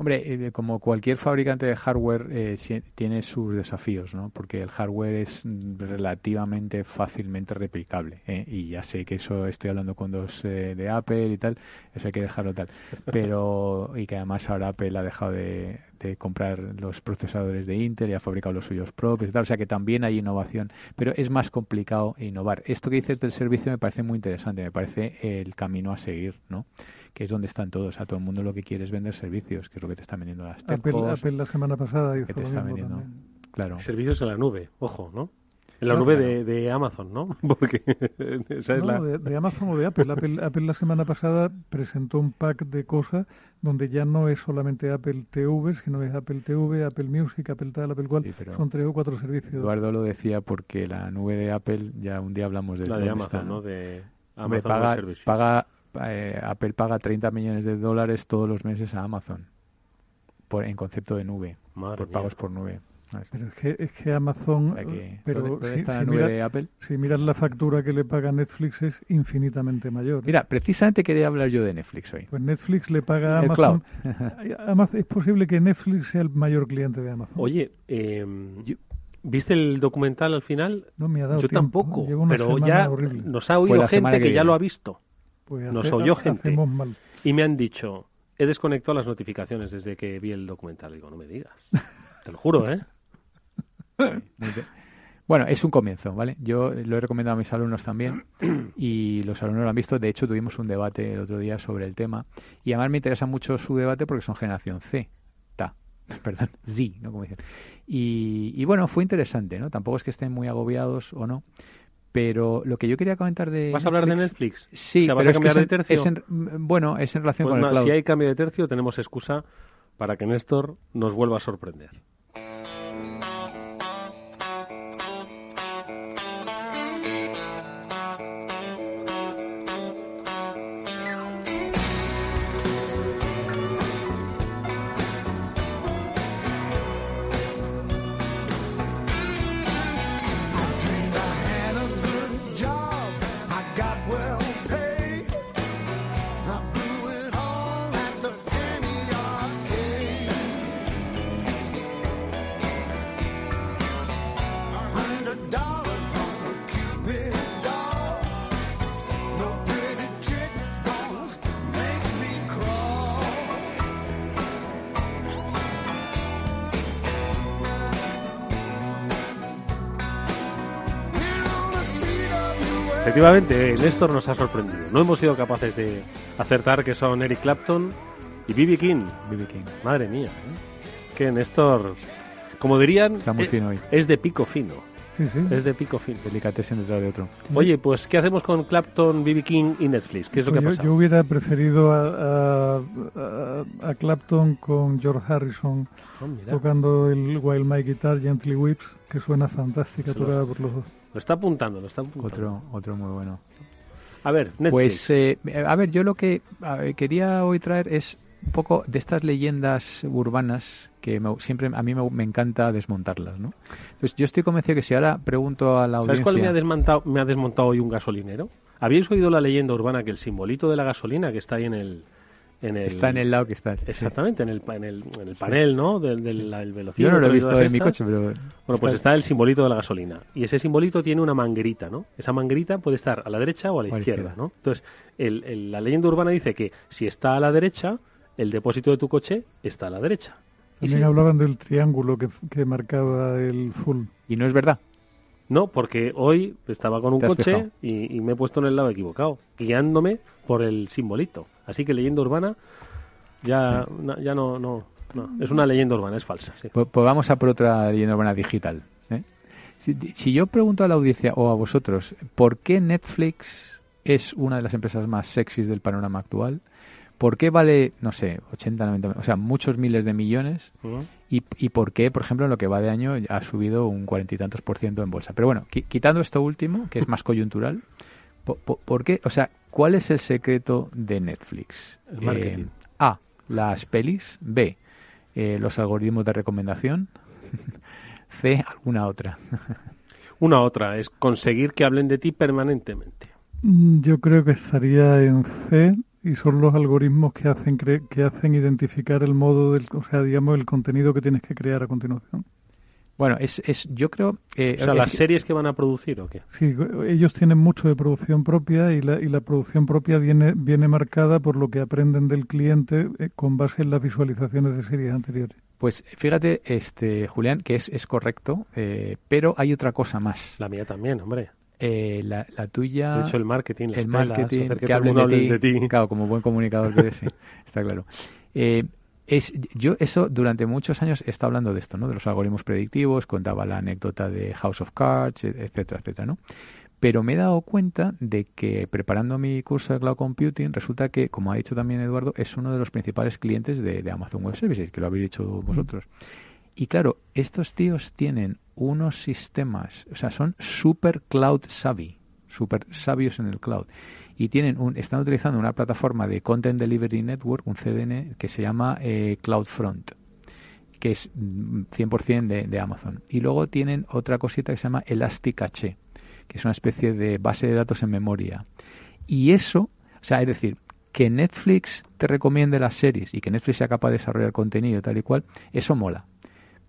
Hombre, eh, como cualquier fabricante de hardware eh, tiene sus desafíos, ¿no? Porque el hardware es relativamente fácilmente replicable. ¿eh? Y ya sé que eso estoy hablando con dos de Apple y tal, eso hay que dejarlo tal. Pero, y que además ahora Apple ha dejado de, comprar los procesadores de Intel y ha fabricado los suyos propios y tal. O sea que también hay innovación, pero es más complicado innovar. Esto que dices del servicio me parece muy interesante, me parece el camino a seguir, ¿no? Que es donde están todos. A todo el mundo lo que quiere es vender servicios, que es lo que te están vendiendo las Apple, Apple la semana pasada que te está vendiendo. Claro. Servicios en la nube, ojo, ¿no? En la nube de, de, Amazon, ¿no? Porque esa es la... de, Amazon o de Apple. Apple. Apple. la semana pasada presentó un pack de cosas donde ya no es solamente Apple TV, sino es Apple TV, Apple Music, Apple tal, Apple cual. Son tres o cuatro servicios. Eduardo lo decía porque la nube de Apple, ya un día hablamos de... La de Amazon, ¿no? De Amazon paga, paga eh, Apple paga 30 millones de dólares todos los meses a Amazon por, en concepto de nube, por pagos por nube. Pero es que, es que Amazon. pero si, está la nube de Apple? Si miras la factura que le paga Netflix es infinitamente mayor. Mira, precisamente quería hablar yo de Netflix hoy. Pues Netflix le paga a Amazon. es posible que Netflix sea el mayor cliente de Amazon. Oye, eh, ¿Viste el documental al final? No me ha dado Yo tampoco, pero ya nos ha oído pues gente que, ya lo ha visto. Pues nos oyó gente. Y me han dicho, he desconectado las notificaciones desde que vi el documental. Digo, no me digas. Te lo juro, ¿eh? Bueno, es un comienzo, ¿vale? Yo lo he recomendado a mis alumnos también y los alumnos lo han visto. De hecho, tuvimos un debate el otro día sobre el tema y además me interesa mucho su debate porque son generación C, ta, perdón, Z, ¿no? Como dicen. Y, y bueno, fue interesante, ¿no? Tampoco es que estén muy agobiados o no, pero lo que yo quería comentar de. ¿Vas a hablar de Netflix? Sí, ¿vas pero a cambiar es que de tercio? es en- bueno, es en relación Pues con el cloud. Si hay cambio de tercio, tenemos excusa para que Néstor nos vuelva a sorprender. Efectivamente, eh, Néstor nos ha sorprendido. No hemos sido capaces de acertar que son Eric Clapton y B.B. King. B.B. King. Madre mía. ¿eh? Que Néstor, como dirían, Está muy eh, fino hoy. es de pico fino. Sí, sí. Es de pico fino. Delicatessen detrás de otro. Oye, pues, ¿qué hacemos con Clapton, B.B. King y Netflix? ¿Qué es lo que Pues ha yo, pasado? yo hubiera preferido a, a- a- a Clapton con George Harrison Oh, tocando el Wild My Guitar Gently Whips, que suena fantástica, tocada por los dos. Lo está apuntando, lo está apuntando. Otro, otro muy bueno. A ver, Netflix. Pues, eh, a ver, yo lo que ver, quería hoy traer es un poco de estas leyendas urbanas que me- siempre a mí me, me encanta desmontarlas, ¿no? Entonces, yo estoy convencido que si ahora pregunto a la ¿Sabes audiencia... cuál me ha, desmontado, me ha desmontado hoy un gasolinero? ¿Habéis oído la leyenda urbana que el simbolito de la gasolina que está ahí en el... En el Está en el lado que está. sí. Exactamente, en el, pa- en el, en el panel, ¿no? Del, del Yo velocímetro no lo he y visto en mi coche, pero... Bueno, pues está el simbolito de la gasolina. Y ese simbolito tiene una manguerita, ¿no? Esa manguerita puede estar a la derecha o a la O izquierda, izquierda. ¿no? Entonces, el- el- la leyenda urbana dice que si está a la derecha, el depósito de tu coche está a la derecha. Y También si- hablaban del triángulo que, que marcaba el full. Y no es verdad. No, porque hoy estaba con un coche y, y me he puesto en el lado equivocado, guiándome por el simbolito. Así que leyenda urbana ya, na- ya no, no, no, es una leyenda urbana, es falsa. sí. Pues, pues vamos a por otra leyenda urbana digital. ¿eh? Si, si yo pregunto a la audiencia o a vosotros, ¿por qué Netflix es una de las empresas más sexys del panorama actual? ¿Por qué vale, no sé, 80, 90, o sea, muchos miles de millones? ¿Y, y por qué, por ejemplo, en lo que va de año ha subido un cuarenta y tantos por ciento en bolsa? Pero bueno, qui- quitando esto último, que es más coyuntural, po- po- ¿por, qué? O sea, ¿cuál es el secreto de Netflix? El marketing. Eh, A, las pelis. B, eh, los algoritmos de recomendación. C, alguna otra. Una otra es conseguir que hablen de ti permanentemente. Mm, Yo creo que estaría en C y son los algoritmos que hacen cre- que hacen identificar el modo del, o sea, digamos el contenido que tienes que crear a continuación. Bueno, es, es yo creo... eh, O sea, es las que- series que van a producir o qué. Sí, ellos tienen mucho de producción propia y la, y la producción propia viene viene marcada por lo que aprenden del cliente eh, con base en las visualizaciones de series anteriores. Pues fíjate, este Julián, que es, es correcto, eh, pero hay otra cosa más. La mía también, hombre. Eh, la, la tuya... De hecho, el marketing, el pelas, marketing, que que, hablen de ti. Claro, como buen comunicador que eres, sí, está claro. Eh, es, yo eso durante muchos años he estado hablando de esto, ¿no? De los algoritmos predictivos, contaba la anécdota de House of Cards, e- etcétera, etcétera, ¿no? Pero me he dado cuenta de que preparando mi curso de Cloud Computing, resulta que, como ha dicho también Eduardo, es uno de los principales clientes de, de Amazon Web Services, que lo habéis dicho vosotros. Y claro, estos tíos tienen unos sistemas, o sea, son super cloud savvy, super sabios en el cloud. Y tienen un, están utilizando una plataforma de Content Delivery Network, un CDN, que se llama eh, CloudFront, que es mm, 100% de, de Amazon. Y luego tienen otra cosita que se llama Elastic Cache, que es una especie de base de datos en memoria. Y eso, o sea, es decir, que Netflix te recomiende las series y que Netflix sea capaz de desarrollar contenido tal y cual, eso mola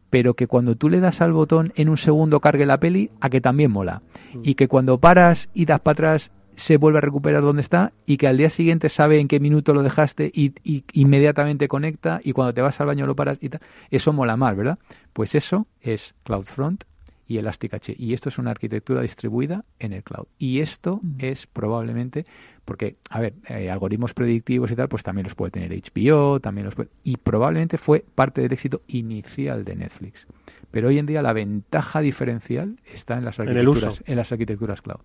pero que cuando tú le das al botón en un segundo cargue la peli, a que también mola. Y que cuando paras y das para atrás se vuelve a recuperar donde está y que al día siguiente sabe en qué minuto lo dejaste y, inmediatamente conecta y cuando te vas al baño lo paras y tal. Eso mola más, ¿verdad? Pues eso es CloudFront y Elastic Y esto es una arquitectura distribuida en el cloud. Y esto mm. es probablemente, porque, a ver, eh, algoritmos predictivos y tal, pues también los puede tener HBO, también los puede, y probablemente fue parte del éxito inicial de Netflix. Pero hoy en día la ventaja diferencial está en las arquitecturas, en, las arquitecturas cloud.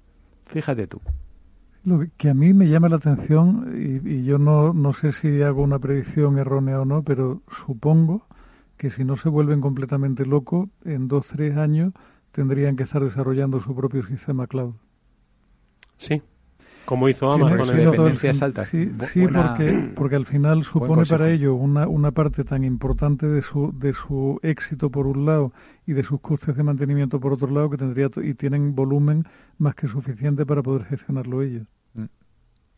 Fíjate tú. Lo que a mí me llama la atención, y, y yo no, no sé si hago una predicción errónea o no, pero supongo que si no se vuelven completamente locos, en dos, tres años tendrían que estar desarrollando su propio sistema cloud. Sí, como hizo Amazon con dependencias altas. Sí, porque, porque al final supone para ello una, una parte tan importante de su, de su éxito por un lado y de sus costes de mantenimiento por otro lado que tendría y tienen volumen más que suficiente para poder gestionarlo ellos.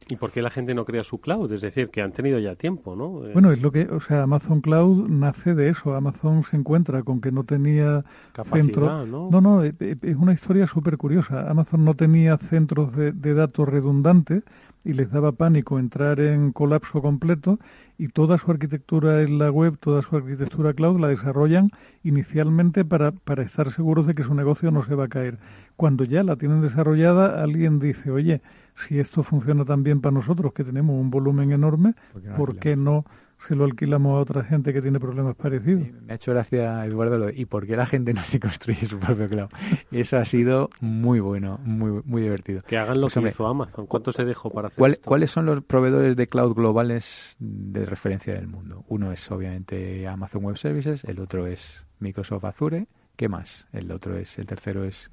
¿Y por qué la gente no crea su cloud? Es decir, que han tenido ya tiempo, ¿no? Eh, bueno, es lo que, o sea, Amazon Cloud nace de eso. Amazon se encuentra con que no tenía Capacidad, ¿no? No, no, es una historia súper curiosa. Amazon no tenía centros de, de datos redundantes y les daba pánico entrar en colapso completo y toda su arquitectura en la web, toda su arquitectura cloud la desarrollan inicialmente para, para estar seguros de que su negocio no se va a caer. Cuando ya la tienen desarrollada, alguien dice, oye, si esto funciona tan bien para nosotros, que tenemos un volumen enorme, ¿por qué no, se lo alquilamos a otra gente que tiene problemas parecidos? Me ha hecho gracia, Eduardo, ¿y por qué la gente no se construye su propio cloud? Eso ha sido muy bueno, muy muy divertido. Que hagan lo pues, que hizo Amazon. ¿Cuánto se dejó para hacer ¿Cuáles son los proveedores de cloud globales de referencia del mundo? Uno es obviamente Amazon Web Services, el otro es Microsoft Azure, ¿qué más? El otro es, el tercero es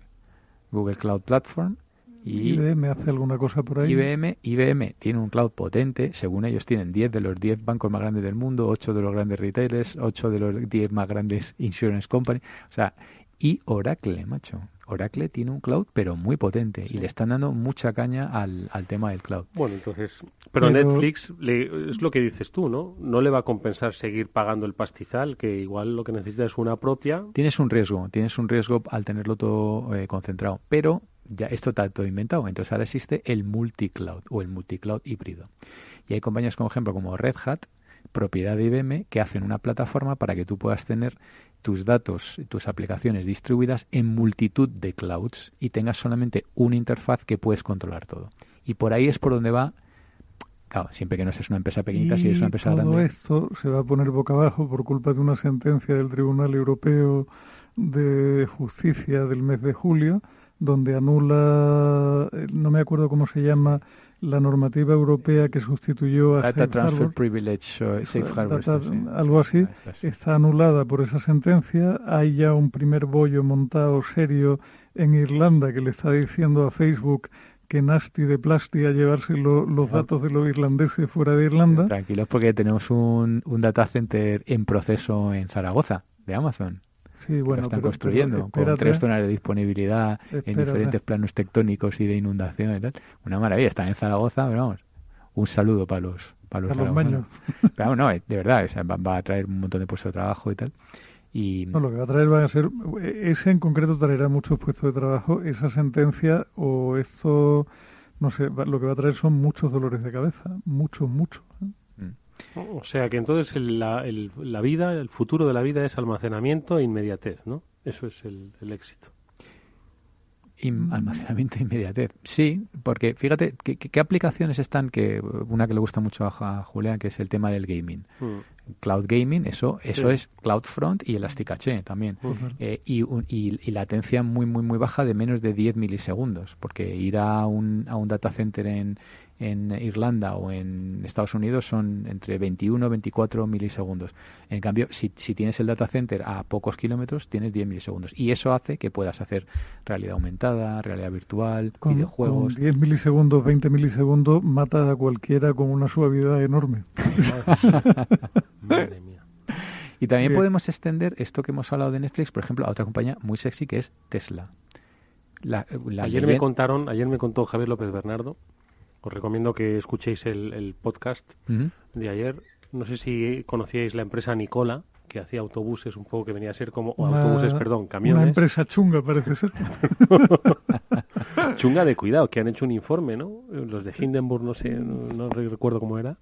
Google Cloud Platform y IBM hace alguna cosa por ahí. IBM, IBM tiene un cloud potente, según ellos tienen 10 de los 10 bancos más grandes del mundo, 8 de los grandes retailers, 8 de los 10 más grandes insurance company, o sea, y Oracle, macho. Oracle tiene un cloud, pero muy potente, y le están dando mucha caña al, al tema del cloud. Bueno, entonces, pero, Netflix es lo que dices tú, ¿no? No le va a compensar seguir pagando el pastizal, que igual lo que necesita es una propia. Tienes un riesgo, tienes un riesgo al tenerlo todo eh, concentrado, pero ya esto está todo inventado. Entonces ahora existe el multi-cloud o el multi-cloud híbrido. Y hay compañías, como ejemplo, como Red Hat, propiedad de IBM, que hacen una plataforma para que tú puedas tener tus datos, tus aplicaciones distribuidas en multitud de clouds y tengas solamente una interfaz que puedes controlar todo. Y por ahí es por donde va Claro, siempre que no seas una empresa pequeñita, si es una empresa todo grande. esto se va a poner boca abajo por culpa de una sentencia del Tribunal Europeo de Justicia del mes de julio, donde anula, eh, no me acuerdo cómo se llama, la normativa europea que sustituyó a Data Transfer Privilege, Safe Harbor, algo así, ah, está anulada por esa sentencia. Hay ya un primer bollo montado serio en Irlanda que le está diciendo a Facebook que nasty de plasti a llevarse los datos de los irlandeses fuera de Irlanda. Tranquilos porque tenemos un, un data center en proceso en Zaragoza de Amazon. Sí, bueno, están construyendo con tres zonas de disponibilidad en diferentes planos tectónicos y de inundación y tal. Una maravilla, está en Zaragoza, pero vamos, un saludo para los para los, baños. Pero no, de verdad, va, a traer un montón de puestos de trabajo y tal. Y... No, lo que va a traer va a ser, ese en concreto traerá muchos puestos de trabajo, esa sentencia o esto, no sé, lo que va a traer son muchos dolores de cabeza, muchos, muchos. ¿eh? O sea que entonces la, la, vida, el futuro de la vida es almacenamiento e inmediatez, ¿no? Eso es el, éxito. almacenamiento e inmediatez. Sí, porque fíjate, ¿qué, aplicaciones están? que Una que le gusta mucho a, Julián, que es el tema del gaming. Mm. Cloud gaming, eso eso es CloudFront y Elasticache también. Eh, y, y, y, latencia muy, muy, muy baja de menos de 10 milisegundos, porque ir a un, a un data center en, en Irlanda o en Estados Unidos son entre 21 y 24 milisegundos. En cambio, si, si tienes el data center a pocos kilómetros, tienes 10 milisegundos. Y eso hace que puedas hacer realidad aumentada, realidad virtual, videojuegos. Con 10 milisegundos, 20 milisegundos, mata a cualquiera con una suavidad enorme. Madre mía. Y también podemos extender esto que hemos hablado de Netflix, por ejemplo, a otra compañía muy sexy que es Tesla. ayer me contaron, ayer me contó Javier López Bernardo os recomiendo que escuchéis el, podcast de ayer. No sé si conocíais la empresa Nicola, que hacía autobuses, un poco que venía a ser como autobuses, perdón, camiones. Una empresa chunga parece ser. chunga de cuidado, que han hecho un informe, ¿no? Los de Hindenburg, no sé, no, recuerdo cómo era,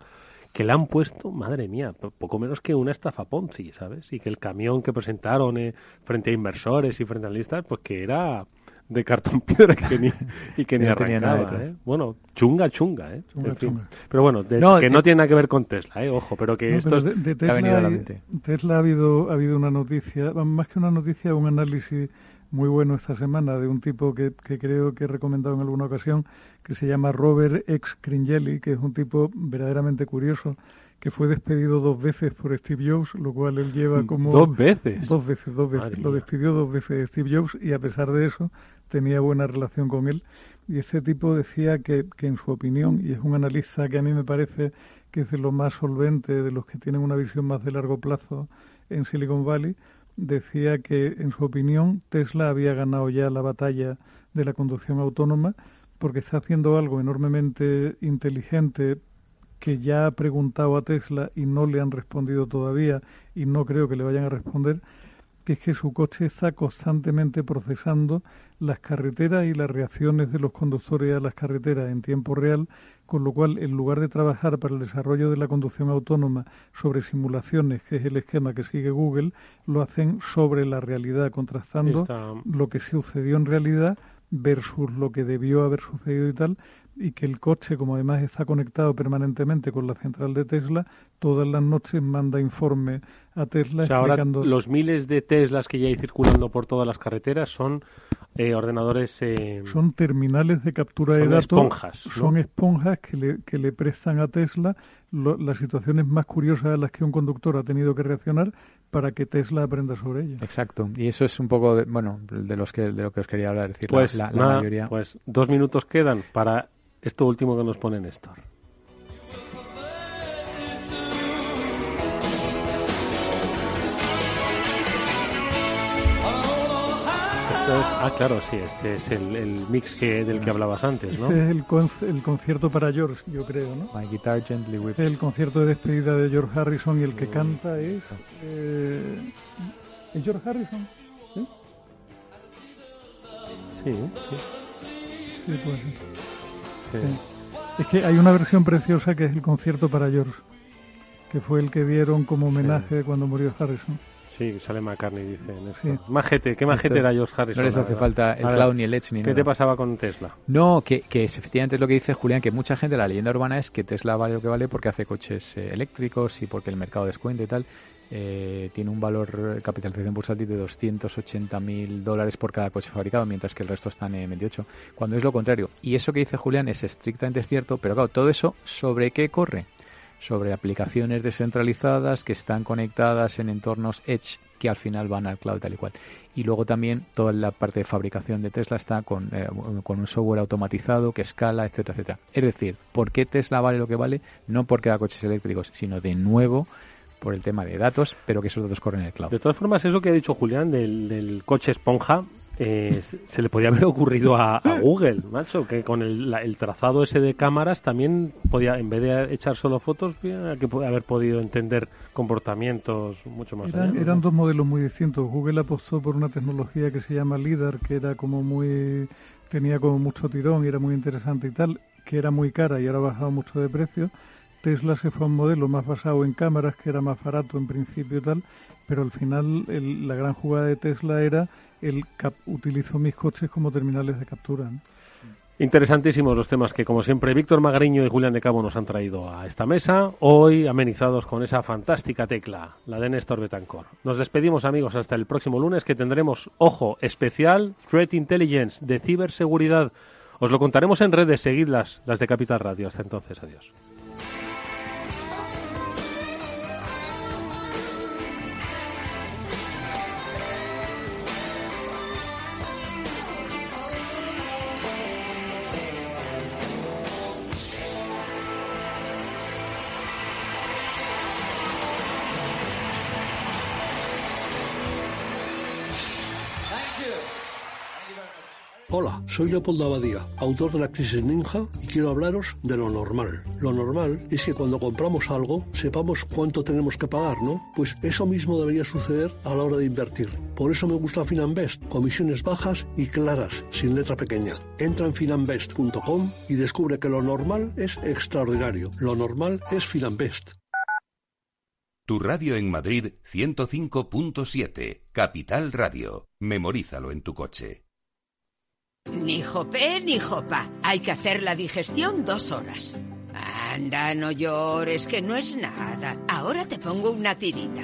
que le han puesto, madre mía, poco menos que una estafa Ponzi, ¿sabes? Y que el camión que presentaron eh, frente a inversores y frente a listas, pues que era de cartón piedra que ni, y que ni arrancaba, ¿eh? Bueno, chunga, chunga, ¿eh? Pero bueno, que no tiene nada que ver con Tesla, ¿eh? Ojo, pero que esto es... de, Tesla, ha venido a la mente. Tesla ha habido, ha habido una noticia, más que una noticia, un análisis muy bueno esta semana de un tipo que, que creo que he recomendado en alguna ocasión, que se llama Robert X. Cringeli, que es un tipo verdaderamente curioso, que fue despedido dos veces por Steve Jobs, lo cual él lleva como... ¿Dos veces? Dos veces, dos veces. lo despidió dos veces Steve Jobs y a pesar de eso tenía buena relación con él. Y ese tipo decía que, que en su opinión, y es un analista que a mí me parece que es de lo más solvente, de los que tienen una visión más de largo plazo en Silicon Valley, decía que en su opinión Tesla había ganado ya la batalla de la conducción autónoma porque está haciendo algo enormemente inteligente que ya ha preguntado a Tesla y no le han respondido todavía y no creo que le vayan a responder, que es que su coche está constantemente procesando las carreteras y las reacciones de los conductores a las carreteras en tiempo real, con lo cual, en lugar de trabajar para el desarrollo de la conducción autónoma sobre simulaciones, que es el esquema que sigue Google, lo hacen sobre la realidad, contrastando lo que sucedió en realidad versus lo que debió haber sucedido y tal, y que el coche, como además está conectado permanentemente con la central de Tesla, todas las noches manda informe a Tesla explicando... Ahora los miles de Teslas que ya hay circulando por todas las carreteras son eh, ordenadores... Eh, son terminales de captura de datos. Esponjas, Son esponjas que le, que le prestan a Tesla las situaciones más curiosas a las que un conductor ha tenido que reaccionar para que Tesla aprenda sobre ellas. Exacto. Y eso es un poco, de, bueno, de, los que, de lo que os quería hablar. decir, pues, la, mayoría... Pues dos minutos quedan para esto último que nos pone Néstor. ah, claro, sí, este es el, mix que, del que hablabas antes, ¿no? Este es el, el concierto para George, yo creo, ¿no? My Guitar Gently Weeps. el concierto de despedida de George Harrison y el que canta es... Eh, ¿Es George Harrison? ¿Sí? Sí, sí. Sí, pues es que hay una versión preciosa que es el concierto para George, que fue el que dieron como homenaje cuando murió Harrison. Sí, sale McCartney, dice sí. Majete, ¿qué majete era George Harrison? No les hace falta el clown ni el Edge ni ¿Qué te pasaba con Tesla? No, que, que efectivamente es lo que dice Julián, que mucha gente, la leyenda urbana es que Tesla vale lo que vale porque hace coches eh, eléctricos y porque el mercado descuenta y tal. Eh, tiene un valor de capitalización bursátil de 280 mil dólares por cada coche fabricado, mientras que el resto están en 28, cuando es lo contrario. Y eso que dice Julián es estrictamente cierto, pero claro, todo eso sobre qué corre? Sobre aplicaciones descentralizadas que están conectadas en entornos Edge que al final van al cloud tal y cual. Y luego también toda la parte de fabricación de Tesla está con, eh, con un software automatizado que escala, etcétera, etcétera. Es decir, ¿por qué Tesla vale lo que vale? No porque haga coches eléctricos, sino de nuevo por el tema de datos, pero que esos datos corren en el cloud. De todas formas, eso que ha dicho Julián del, coche esponja, eh, se le podía haber ocurrido a, Google, macho, que con el, trazado ese de cámaras también podía, en vez de echar solo fotos, que haber podido entender comportamientos mucho más. Eran, eran dos modelos muy distintos. Google apostó por una tecnología que se llama LIDAR, que era como muy tenía como mucho tirón y era muy interesante y tal, que era muy cara y ahora ha bajado mucho de precio. Tesla se fue a un modelo más basado en cámaras, que era más barato en principio y tal, pero al final la gran jugada de Tesla era el cap utilizo mis coches como terminales de captura. Interesantísimos los temas que, como siempre, Víctor Magariño y Julián de Cabo nos han traído a esta mesa, hoy amenizados con esa fantástica tecla, la de Néstor Betancor. Nos despedimos, amigos, hasta el próximo lunes, que tendremos, ojo, especial Threat Intelligence de ciberseguridad. Os lo contaremos en redes, seguidlas, las de Capital Radio. Hasta entonces, adiós. Hola, soy Leopoldo Abadía, autor de La Crisis Ninja y quiero hablaros de lo normal. Lo normal es que cuando compramos algo sepamos cuánto tenemos que pagar, ¿no? Pues eso mismo debería suceder a la hora de invertir. Por eso me gusta Finanbest, comisiones bajas y claras, sin letra pequeña. Entra en finanbest.com y descubre que lo normal es extraordinario. Lo normal es Finanbest. Tu radio en Madrid 105.7, Capital Radio. Memorízalo en tu coche. Ni jopé ni jopa. Hay que hacer la digestión dos horas. Anda, no llores, que no es nada. Ahora te pongo una tirita.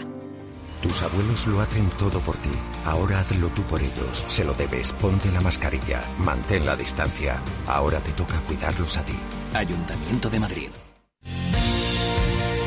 Tus abuelos lo hacen todo por ti. Ahora hazlo tú por ellos. Se lo debes. Ponte la mascarilla. Mantén la distancia. Ahora te toca cuidarlos a ti. Ayuntamiento de Madrid.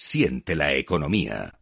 Siente la economía.